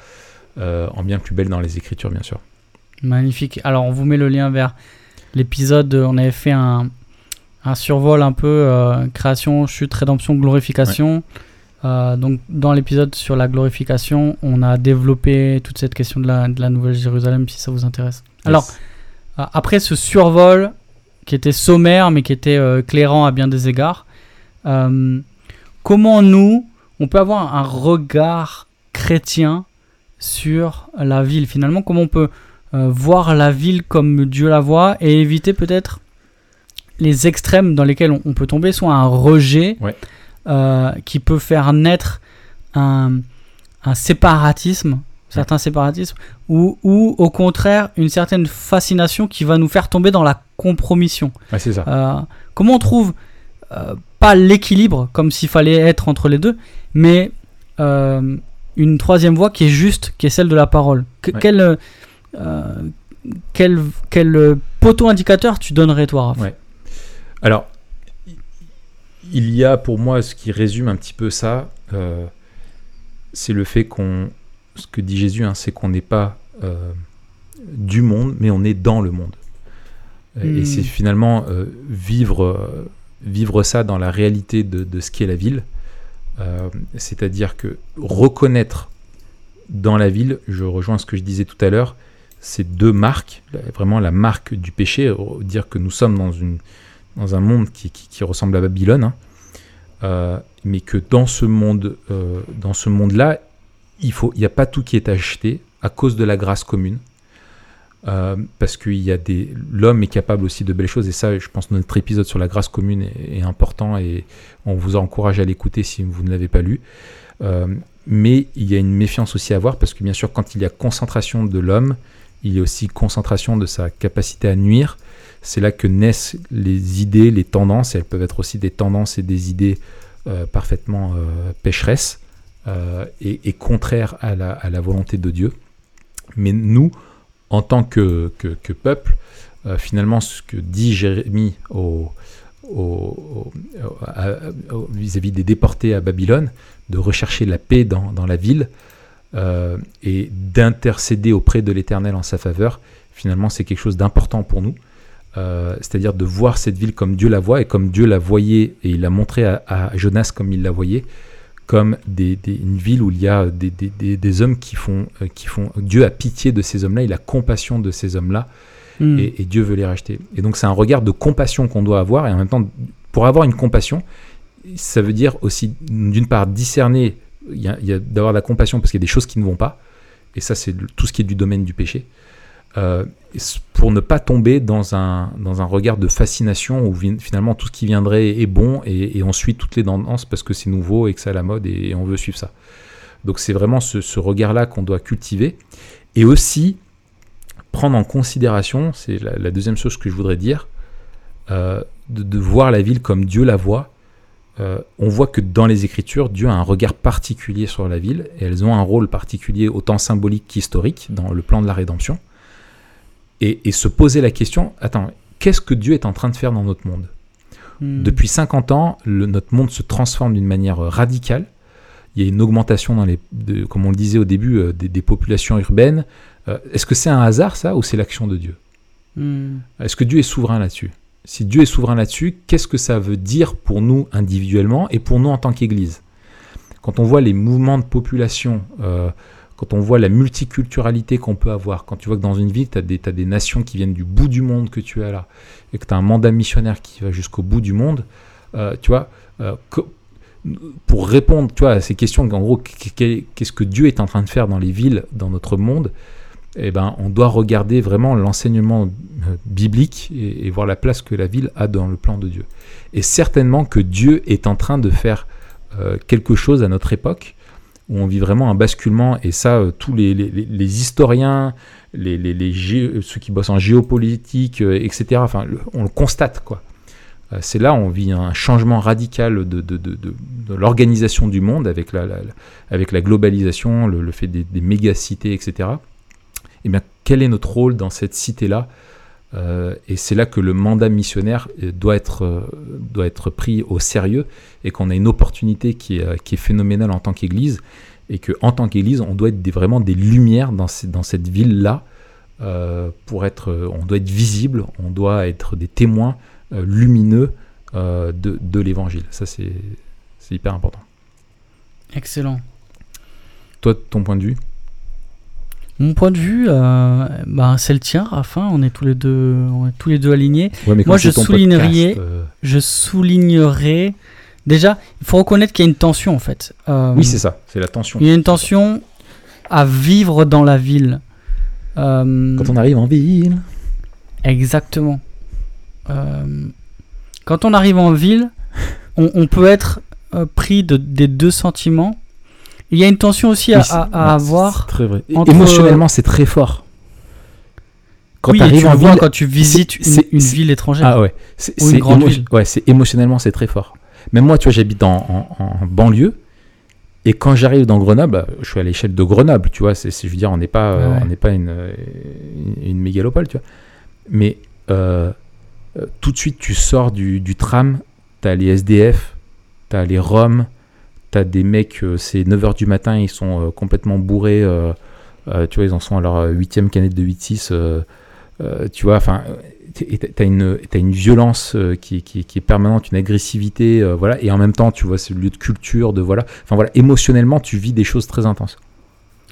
en bien plus belle dans les écritures bien sûr Magnifique. Alors, on vous met le lien vers l'épisode. On avait fait un, un survol un peu euh, création, chute, rédemption, glorification. Euh, donc dans l'épisode sur la glorification, on a développé toute cette question de la, de la Nouvelle Jérusalem si ça vous intéresse. Alors euh, après ce survol qui était sommaire mais qui était euh, clairant à bien des égards, euh, comment nous on peut avoir un regard chrétien sur la ville? Finalement Comment on peut euh, voir la ville comme Dieu la voit et éviter peut-être les extrêmes dans lesquels on, on peut tomber, soit un rejet Ouais. euh, qui peut faire naître un, un séparatisme, certains séparatismes, ou, ou au contraire une certaine fascination qui va nous faire tomber dans la compromission. Ouais, c'est ça. Euh, comment on trouve euh, pas l'équilibre comme s'il fallait être entre les deux, mais euh, une troisième voie qui est juste, qui est celle de la parole? Que- Ouais. quel, quel, quel poteau indicateur tu donnerais toi Raph? Ouais. Alors, il y a pour moi ce qui résume un petit peu ça, c'est le fait qu'on, ce que dit Jésus, hein, c'est qu'on n'est pas euh, du monde, mais on est dans le monde. Euh, Hmm. Et c'est finalement euh, vivre, vivre ça dans la réalité de, de ce qu'est la ville. C'est-à-dire que reconnaître dans la ville, je rejoins ce que je disais tout à l'heure, ces deux marques, vraiment la marque du péché, dire que nous sommes dans, une, dans un monde qui, qui- qui ressemble à Babylone, hein, mais que dans ce monde, dans ce monde-là, il faut, il n'y a pas tout qui est acheté à cause de la grâce commune, euh, parce qu'il y a des, l'homme est capable aussi de belles choses, et ça, je pense, que notre épisode sur la grâce commune est, important, et on vous encourage à l'écouter si vous ne l'avez pas lu. Euh, mais il y a une méfiance aussi à avoir, parce que bien sûr, quand il y a concentration de l'homme, il y a aussi concentration de sa capacité à nuire. C'est là que naissent les idées, les tendances, et elles peuvent être aussi des tendances et des idées euh, parfaitement pécheresses et, et contraires à la, volonté de Dieu. Mais nous, en tant que, peuple, euh, finalement, ce que dit Jérémie vis-à-vis des déportés à Babylone, de rechercher la paix dans, la ville euh, et d'intercéder auprès de l'Éternel en sa faveur, finalement, c'est quelque chose d'important pour nous. Euh, c'est-à-dire de voir cette ville comme Dieu la voit et comme Dieu la voyait et il l'a montré à Jonas comme il la voyait, comme des, des- une ville où il y a des, des- hommes qui font, euh, qui font. Dieu a pitié de ces hommes-là, il a compassion de ces hommes-là Hmm. et, et Dieu veut les racheter. Et donc c'est un regard de compassion qu'on doit avoir, et en même temps, pour avoir une compassion, ça veut dire aussi, d'une part, discerner, il y a, d'avoir de la compassion parce qu'il y a des choses qui ne vont pas, et ça c'est tout ce qui est du domaine du péché, euh, pour ne pas tomber dans un, dans un regard de fascination où finalement tout ce qui viendrait est bon, et, on suit toutes les tendances parce que c'est nouveau et que c'est à la mode, et, on veut suivre ça. Donc c'est vraiment ce, regard-là qu'on doit cultiver, et aussi prendre en considération, c'est la, deuxième chose que je voudrais dire, euh, de, de voir la ville comme Dieu la voit. Euh, on voit que dans les Écritures, Dieu a un regard particulier sur la ville, et elles ont un rôle particulier autant symbolique qu'historique dans le plan de la rédemption. Et, et se poser la question, attends, qu'est-ce que Dieu est en train de faire dans notre monde? Hmm. depuis 50 ans, le- notre monde se transforme d'une manière radicale. Il y a une augmentation, dans les, de- comme on le disait au début, euh, des, des populations urbaines. Euh, Est-ce que c'est un hasard ça ou c'est l'action de Dieu? Hmm. Est-ce que Dieu est souverain là-dessus? Si Dieu est souverain là-dessus, qu'est-ce que ça veut dire pour nous individuellement et pour nous en tant qu'Église? Quand on voit les mouvements de population, euh, quand on voit la multiculturalité qu'on peut avoir, quand tu vois que dans une ville, tu as, des nations qui viennent du bout du monde que tu as là, et que tu as un mandat missionnaire qui va jusqu'au bout du monde, euh, tu vois, euh, pour répondre tu à ces questions, en gros, qu- qu- qu'est-ce que Dieu est en train de faire dans les villes, dans notre monde eh ben, on doit regarder vraiment l'enseignement euh, biblique et, voir la place que la ville a dans le plan de Dieu. Et certainement que Dieu est en train de faire quelque chose à notre époque où on vit vraiment un basculement, et ça, euh, tous les, les- historiens, les, les- gé- ceux qui bossent en géopolitique, euh, etc., enfin, on le constate, quoi. Euh, C'est là où on vit un changement radical de, de- de- l'organisation du monde avec la, avec la globalisation, le, fait des, des méga-cités, etc. Eh bien, quel est notre rôle dans cette cité-là? Euh, Et c'est là que le mandat missionnaire euh, doit être, euh, doit être pris au sérieux et qu'on a une opportunité qui est, qui est phénoménale en tant qu'Église et qu'en tant qu'Église, on doit être des- vraiment des lumières dans, ces- dans cette ville-là euh, pour être, on doit être visible, on doit être des témoins lumineux de, de l'évangile. Ça, c'est hyper important. Excellent. Toi, ton point de vue? Mon point de vue, euh, bah, c'est le tien, Rafa. On est tous les deux, on est tous les deux alignés. Ouais, Moi, je soulignerais- euh, Je soulignerai. Déjà, il faut reconnaître qu'il y a une tension en fait. Euh, Oui, c'est ça, c'est la tension. Il y a une tension à vivre dans la ville. Quand on arrive en ville. Exactement. Quand on arrive en ville, on, on peut être pris de, des deux sentiments. Il y a une tension aussi à, à- à avoir. très vrai. Entre- Émotionnellement, c'est très fort. Quand oui, tu en vois ville. quand tu visites une, c'est- une ville étrangère. Ah ouais, c'est émo- ville. ouais, émotionnellement c'est très fort. Même moi, tu vois, j'habite en, en- en banlieue et quand j'arrive dans Grenoble, bah, je suis à l'échelle de Grenoble, tu vois. C'est, je veux dire, on n'est pas, Ouais. on n'est pas une, une, une mégalopole, tu vois. Mais euh, euh, tout de suite, tu sors du, du tram, t'as les SDF, t'as les Roms, t'as des mecs, euh, c'est 9h du matin, ils sont euh, complètement bourrés, euh, tu vois, ils en sont à leur huitième canette de 8-6, euh, euh, tu vois, enfin, t'as- une, t'as une violence qui, est permanente, une agressivité, voilà, et en même temps, tu vois, c'est le lieu de culture, de voilà, enfin voilà, émotionnellement, tu vis des choses très intenses.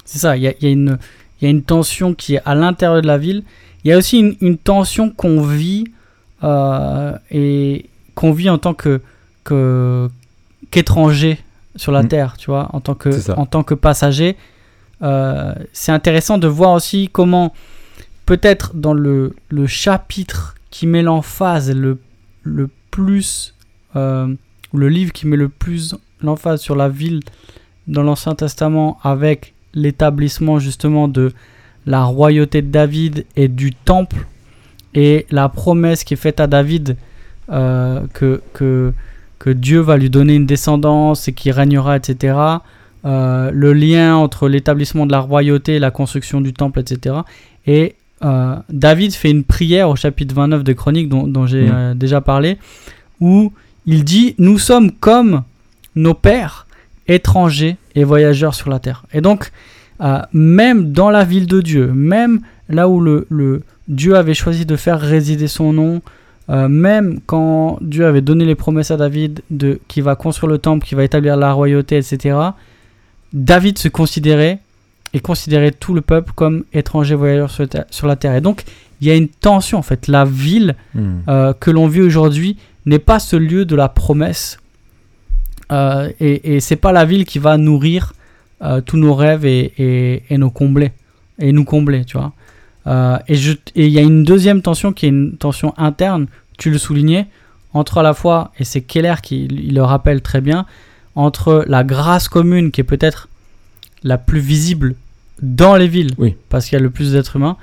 C'est ça, il y a, y a y a une tension qui est à l'intérieur de la ville. Il y a aussi une, tension qu'on vit et qu'on vit en tant que- qu'étranger sur la Mm. terre, tu vois, en tant que, en tant que passager. Euh, c'est intéressant de voir aussi comment, peut-être dans le, le chapitre qui met l'emphase le, le plus, euh, ou le livre qui met le plus l'emphase sur la ville dans l'Ancien Testament avec l'établissement justement de la royauté de David et du temple et la promesse qui est faite à David euh, que, que, que Dieu va lui donner une descendance et qui régnera, etc. Euh, le lien entre l'établissement de la royauté et la construction du temple, etc. Et euh, David fait une prière au chapitre 29 de Chroniques dont, dont j'ai Mm. euh, déjà parlé, où il dit Nous sommes comme nos pères, étrangers et voyageurs sur la terre. Et donc, même dans la ville de Dieu, même là où le, le Dieu avait choisi de faire résider son nom, euh, même quand Dieu avait donné les promesses à David de qui va construire le temple, qui va établir la royauté, etc. David se considérait et considérait tout le peuple comme étranger voyageur sur, la terre- sur la terre. Et donc, il y a une tension en fait. La ville Hmm. euh, que l'on vit aujourd'hui n'est pas ce lieu de la promesse. Euh, et et c'est pas la ville qui va nourrir tous nos rêves et, et- et nos combler. Et nous combler, tu vois. Euh, et il y a une deuxième tension qui est une tension interne, tu le soulignais, entre à la fois, et c'est Keller qui il le rappelle très bien, entre la grâce commune qui est peut-être la plus visible dans les villes, Oui. parce qu'il y a le plus d'êtres humains,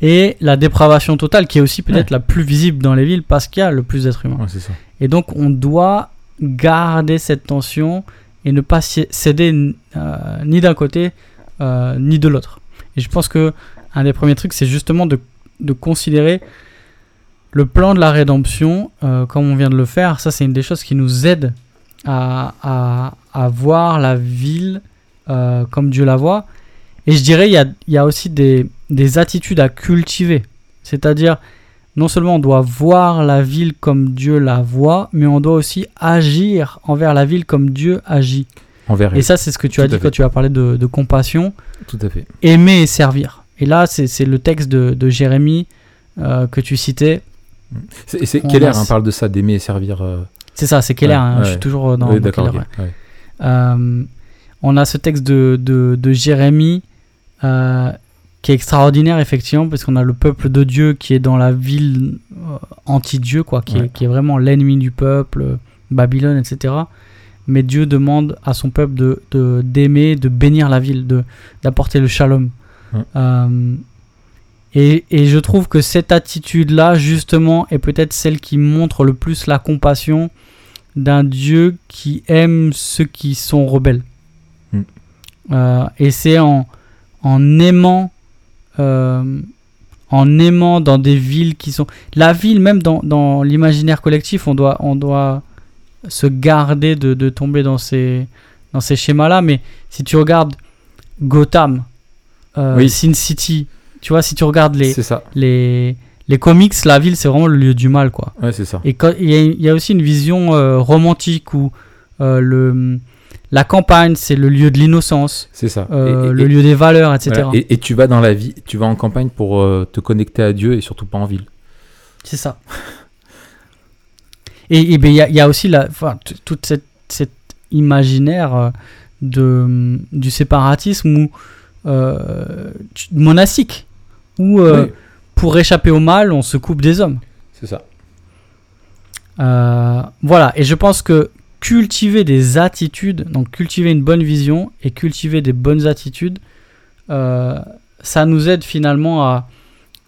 et la dépravation totale qui est aussi peut-être la plus visible dans les villes parce qu'il y a le plus d'êtres humains. Ouais, c'est ça. Et donc on doit garder cette tension et ne pas céder euh, ni d'un côté euh, ni de l'autre. Et je pense que un des premiers trucs, c'est justement de, de considérer le plan de la rédemption euh, comme on vient de le faire. Ça, c'est une des choses qui nous aide à, à- à voir la ville euh, comme Dieu la voit. Et je dirais, il y a, il y a aussi des, des attitudes à cultiver. C'est-à-dire, non seulement on doit voir la ville comme Dieu la voit, mais on doit aussi agir envers la ville comme Dieu agit. Envers Et ça, c'est ce que tu as Tout dit quand tu as parlé de, de compassion, Tout à fait. aimer et servir. Et là, c'est le texte de, de Jérémie euh, que tu citais. C'est, Keller a- hein, parle de ça, d'aimer et servir. euh, C'est ça, c'est Keller. Ouais, hein, ouais. Je suis toujours dans, oui, dans. Keller, ouais. Euh, on a ce texte de, de, de Jérémie euh, qui est extraordinaire, effectivement, parce qu'on a le peuple de Dieu qui est dans la ville euh, anti-Dieu, quoi, qui, est, qui est vraiment l'ennemi du peuple, euh, Babylone, etc. Mais Dieu demande à son peuple de, de- d'aimer, de bénir la ville, de, d'apporter le shalom. Euh, et, et je trouve que cette attitude-là, justement, est peut-être celle qui montre le plus la compassion d'un Dieu qui aime ceux qui sont rebelles. Mm. Euh, et c'est en, en aimant, euh, en aimant dans des villes qui sont, la ville même dans, dans l'imaginaire collectif, on doit, on doit se garder de, de tomber dans ces, dans ces schémas-là. Mais si tu regardes Gotham, Oui. Sin City, tu vois, si tu regardes les, ça. les, les comics, la ville, c'est vraiment le lieu du mal, quoi. Ouais, c'est ça. Et il y, a- y aussi une vision euh, romantique où euh, le, la campagne, c'est le lieu de l'innocence, C'est ça. euh, Et- et- le lieu des valeurs, etc. voilà. Et, tu vas dans la vie, tu vas en campagne pour euh, te connecter à Dieu et surtout pas en ville. C'est ça. Et ben, il y, a- il y a aussi la, toute cette, cet imaginaire euh, de, du séparatisme euh, tu- monastique, où euh, Oui, pour échapper au mal, on se coupe des hommes. c'est ça. Euh, voilà, et je pense que cultiver des attitudes, donc cultiver une bonne vision et cultiver des bonnes attitudes, euh, ça nous aide finalement à,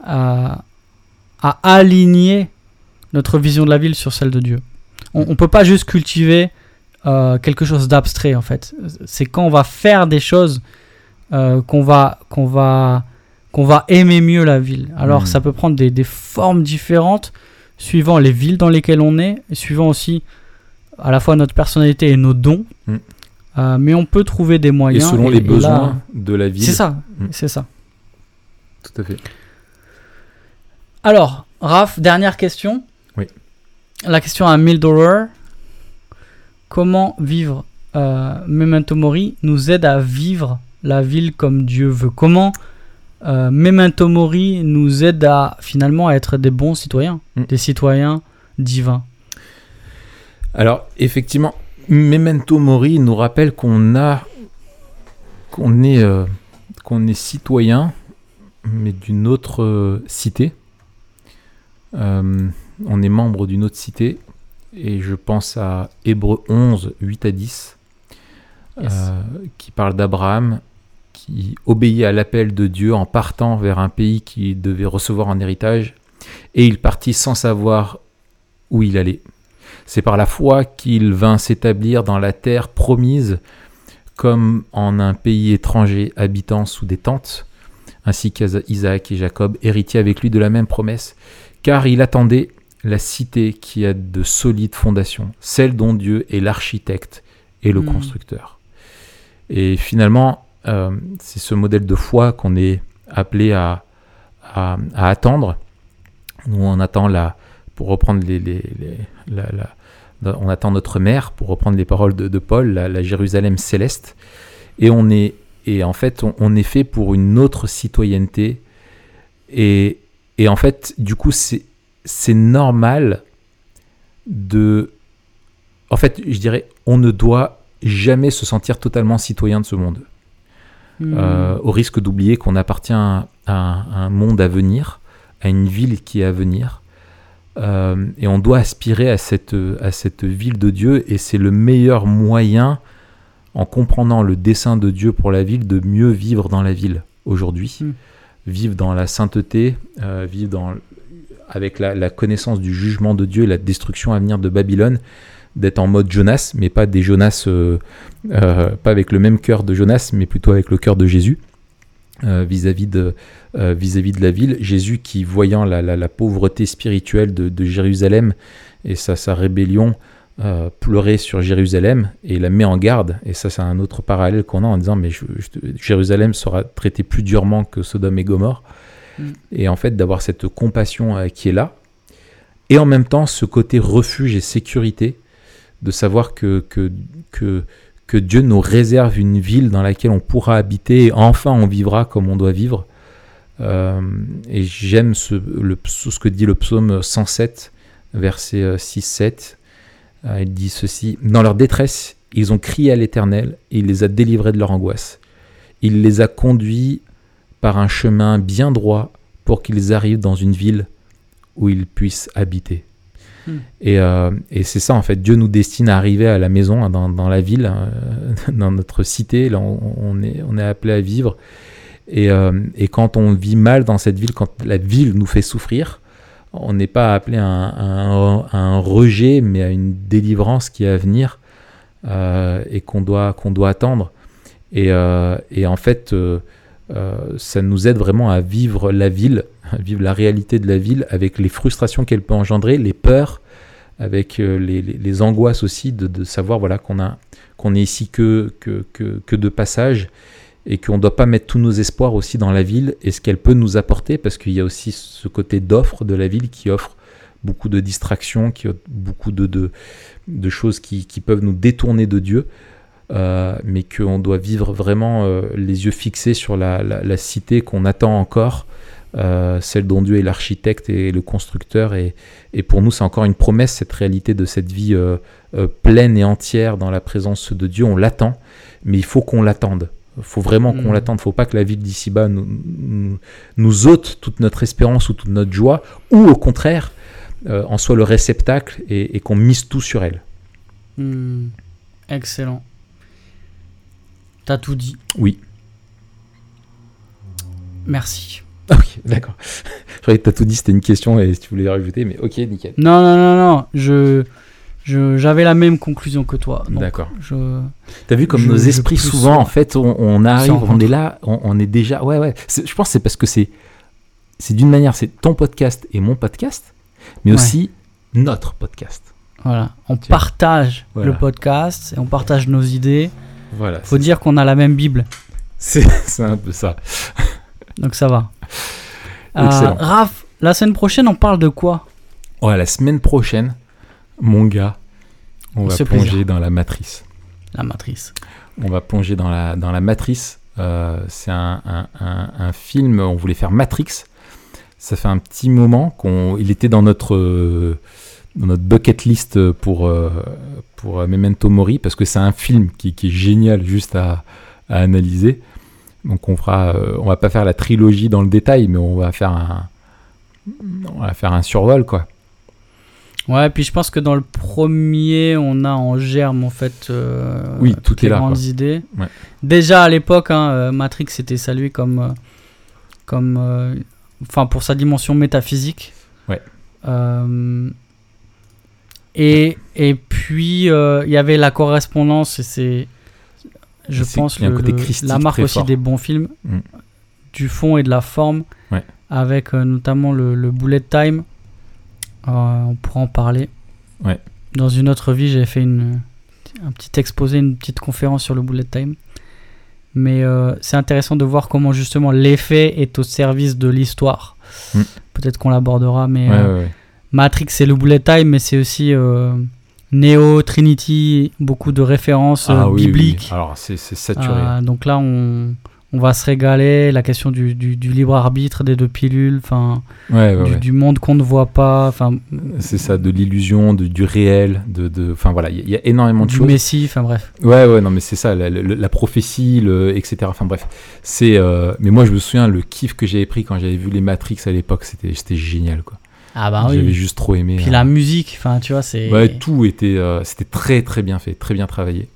à, à aligner notre vision de la ville sur celle de Dieu. On ne peut pas juste cultiver euh, quelque chose d'abstrait en fait. C'est quand on va faire des choses euh, qu'on va, qu'on va, qu'on va aimer mieux la ville. Alors Mhm. ça peut prendre des, des formes différentes suivant les villes dans lesquelles on est, et suivant aussi à la fois notre personnalité et nos dons. Mm. Euh, mais on peut trouver des Et moyens. selon les besoins de la ville. c'est ça, Mm. c'est ça. Tout à fait. Alors, Raph, dernière question. Oui. La question à 1000 dollars. Comment vivre euh, Memento Mori nous aide à vivre la ville comme Dieu veut Comment euh, Memento Mori nous aide à finalement à être des bons citoyens, Mm. des citoyens divins? Alors, effectivement, Memento Mori nous rappelle qu'on a, qu'on est, euh, qu'on est citoyen, mais d'une autre euh, cité. On est membre d'une autre cité, et je pense à Hébreu 11, 8 à 10, Yes. euh, qui parle d'Abraham, qui obéit à l'appel de Dieu en partant vers un pays qu'il devait recevoir en héritage, et il partit sans savoir où il allait. C'est par la foi qu'il vint s'établir dans la terre promise, comme en un pays étranger habitant sous des tentes, ainsi qu'Isaac et Jacob, héritiers avec lui de la même promesse, car il attendait la cité qui a de solides fondations, celle dont Dieu est l'architecte et le Hmm. constructeur. Et finalement, euh, c'est ce modèle de foi qu'on est appelé à, attendre. Nous, on attend la, pour reprendre les, on attend notre mère, pour reprendre les paroles de, Paul, la, la Jérusalem céleste. Et on est, et en fait, on, est fait pour une autre citoyenneté. Et, et en fait, du coup, c'est, c'est normal de, en fait, je dirais, on ne doit jamais se sentir totalement citoyen de ce monde Hmm. euh, au risque d'oublier qu'on appartient à, à un monde à venir, à une ville qui est à venir. Euh, et on doit aspirer à cette, à cette ville de Dieu, et c'est le meilleur moyen, en comprenant le dessein de Dieu pour la ville, de mieux vivre dans la ville aujourd'hui. Mm. Vivre dans la sainteté, euh, vivre dans, avec la, la connaissance du jugement de Dieu et la destruction à venir de Babylone, d'être en mode Jonas, mais pas des Jonas, euh, euh, pas avec le même cœur de Jonas, mais plutôt avec le cœur de Jésus euh, vis-à-vis de, la ville. Jésus qui, voyant la, la- la pauvreté spirituelle de, de Jérusalem et sa, sa rébellion, pleurait sur Jérusalem et la met en garde. Et ça, c'est un autre parallèle qu'on a en disant, mais je- je- Jérusalem sera traité plus durement que Sodome et Gomorre. Mm. Et en fait, d'avoir cette compassion qui est là. Et en même temps, ce côté refuge et sécurité, de savoir que, Dieu nous réserve une ville dans laquelle on pourra habiter et enfin on vivra comme on doit vivre. Euh, et j'aime ce, que dit le psaume 107, verset 6-7. Euh, il dit ceci Dans leur détresse, ils ont crié à l'Éternel et il les a délivrés de leur angoisse. Il les a conduits par un chemin bien droit pour qu'ils arrivent dans une ville où ils puissent habiter. Hmm. Et, euh, et c'est ça, en fait, Dieu nous destine à arriver à la maison, hein, dans, la ville, euh, dans notre cité, là on, est, appelé à vivre. Et, euh, et quand on vit mal dans cette ville, quand la ville nous fait souffrir, on n'est pas appelé à un, rejet, mais à une délivrance qui est à venir euh, et qu'on doit, attendre. Et, en fait, ça nous aide vraiment à vivre la ville, vivre la réalité de la ville avec les frustrations qu'elle peut engendrer, les peurs, avec euh, les, angoisses aussi de, savoir voilà, qu'on a qu'on est ici que, que, que, de passage et qu'on ne doit pas mettre tous nos espoirs aussi dans la ville et ce qu'elle peut nous apporter, parce qu'il y a aussi ce côté d'offre de la ville qui offre beaucoup de distractions, qui beaucoup de, de, choses qui, qui, peuvent nous détourner de Dieu, euh, mais qu'on doit vivre vraiment euh, les yeux fixés sur la, la cité qu'on attend encore, euh, celle dont Dieu est l'architecte et le constructeur. Et, et pour nous, c'est encore une promesse, cette réalité de cette vie euh, euh, pleine et entière dans la présence de Dieu. On l'attend, mais il faut qu'on l'attende. Il faut vraiment qu'on Mm. l'attende. Il ne faut pas que la ville d'ici-bas nous, nous, nous ôte toute notre espérance ou toute notre joie, ou au contraire, en soit le réceptacle et, et qu'on mise tout sur elle. Hmm. Excellent. T'as tout dit. Oui. Merci. Ah oui, d'accord. Je croyais que tu as tout dit, c'était une question et si tu voulais rajouter, mais ok, nickel. Non, non, non, non. Je, je, j'avais la même conclusion que toi. D'accord. T'as vu comme Je- nos esprits, souvent, en fait, on, on arrive, on est là, on, on est déjà. Ouais, ouais. Je pense que c'est parce que c'est. C'est d'une manière, c'est ton podcast et mon podcast, mais Ouais. aussi notre podcast. voilà. On partage Voilà. le podcast et on partage nos idées. Voilà. Faut dire qu'on a la même Bible. C'est c'est un peu ça. Donc ça va. Euh, Excellent. Raph, la semaine prochaine, on parle de quoi? Ouais, la semaine prochaine, mon gars, on va plonger plaisir. dans la matrice. La matrice. On va plonger dans la, dans la matrice. Euh, c'est un, un- un- un film, on voulait faire Matrix. Ça fait un petit moment qu'on, il était dans notre, euh, dans notre bucket list pour, euh, pour euh, Memento Mori, parce que c'est un film qui, qui est génial juste à, à analyser. Donc on fera, euh, on va pas faire la trilogie dans le détail, mais on va faire un, on va faire un survol quoi. Ouais, puis je pense que dans le premier, on a en germe en fait euh, Oui, tout toutes est les là, grandes quoi. idées. Ouais. Déjà à l'époque, hein, euh, Matrix était salué comme, comme, enfin pour sa dimension métaphysique. Ouais. Et et puis il y avait la correspondance et c'est, je pense, christique la marque aussi fort. des bons films, Mm. du fond et de la forme, Ouais. avec euh, notamment le, le bullet time. Euh, on pourra en parler. Ouais. Dans une autre vie, j'ai fait une, un petit exposé, une petite conférence sur le bullet time. Mais euh, c'est intéressant de voir comment justement l'effet est au service de l'histoire. Mm. Peut-être qu'on l'abordera, mais Ouais. Matrix c'est le bullet time, mais c'est aussi Neo, Trinity, beaucoup de références euh, Ah oui, oui, oui. bibliques. Alors c'est saturé. Euh, donc là, on, on va se régaler. La question du, du- du libre arbitre des deux pilules, enfin, ouais, ouais, du, ouais. du monde qu'on ne voit pas, enfin, C'est ça, de l'illusion, du réel, de, enfin voilà, il y, a- il y a énormément de du choses. Messie, enfin bref. Ouais, ouais, non, mais c'est ça, la, la- la prophétie, le, etc. Enfin bref, c'est. euh, mais moi, je me souviens le kiff que j'avais pris quand j'avais vu les Matrix à l'époque, c'était génial, quoi. Ah bah j'avais oui. juste trop aimé. Puis hein. la musique, enfin, tu vois, c'est Ouais, tout était, euh, c'était très très bien fait, très bien travaillé.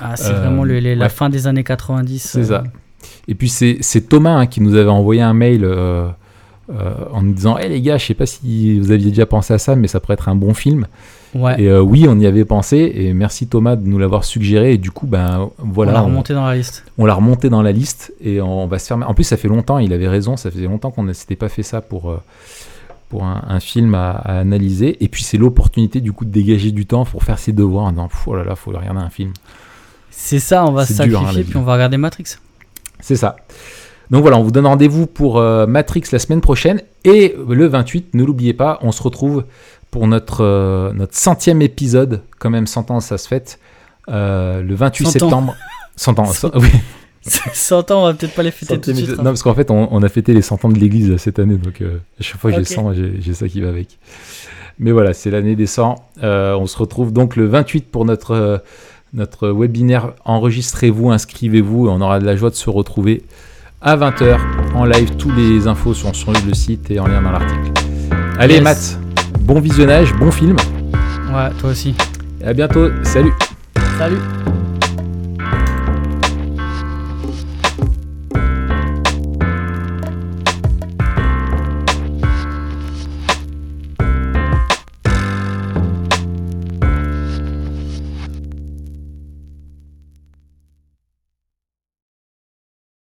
ah, c'est Euh, vraiment le- les- la ouais. fin des années 90. C'est euh, ça. Et puis c'est, Thomas hein, qui nous avait envoyé un mail euh, euh, en nous disant, hé les gars, je sais pas si vous aviez déjà pensé à ça, mais ça pourrait être un bon film. Ouais. Et euh, oui, on y avait pensé, et merci Thomas de nous l'avoir suggéré. Et du coup, ben voilà, on l'a on- remonté dans la liste. on l'a remonté dans la liste et on va se faire. En plus, ça fait longtemps, il avait raison, ça faisait longtemps qu'on ne s'était pas fait ça pour, euh, pour un, un film à, à analyser. Et puis, c'est l'opportunité du coup de dégager du temps pour faire ses devoirs en disant Pff, oh là là, faut regarder un film. C'est ça, on va se dur, hein, sacrifier puis on va regarder Matrix. C'est ça. Donc voilà, on vous donne rendez-vous pour euh, Matrix la semaine prochaine. Et le 28, ne l'oubliez pas, on se retrouve pour notre, euh, notre centième épisode. Quand même, 100 ans, ça se fête. Euh, le 28 100 ans. septembre. 100 ans, oui. 100 ans, on va peut-être pas les fêter tout de suite. hein. Non, parce qu'en fait, on, on a fêté les 100 ans de l'église là, cette année, donc euh, à chaque fois que j'ai 100, j'ai j'ai ça qui va avec. Mais voilà, c'est l'année des 100. Euh, on se retrouve donc le 28 pour notre, euh, notre webinaire. Enregistrez-vous, inscrivez-vous, et on aura de la joie de se retrouver à 20h en live. Tous les infos sont sur le site et en lien dans l'article. Allez, Yes. Matt, bon visionnage, bon film. Ouais, toi aussi. Et à bientôt. Salut. Salut.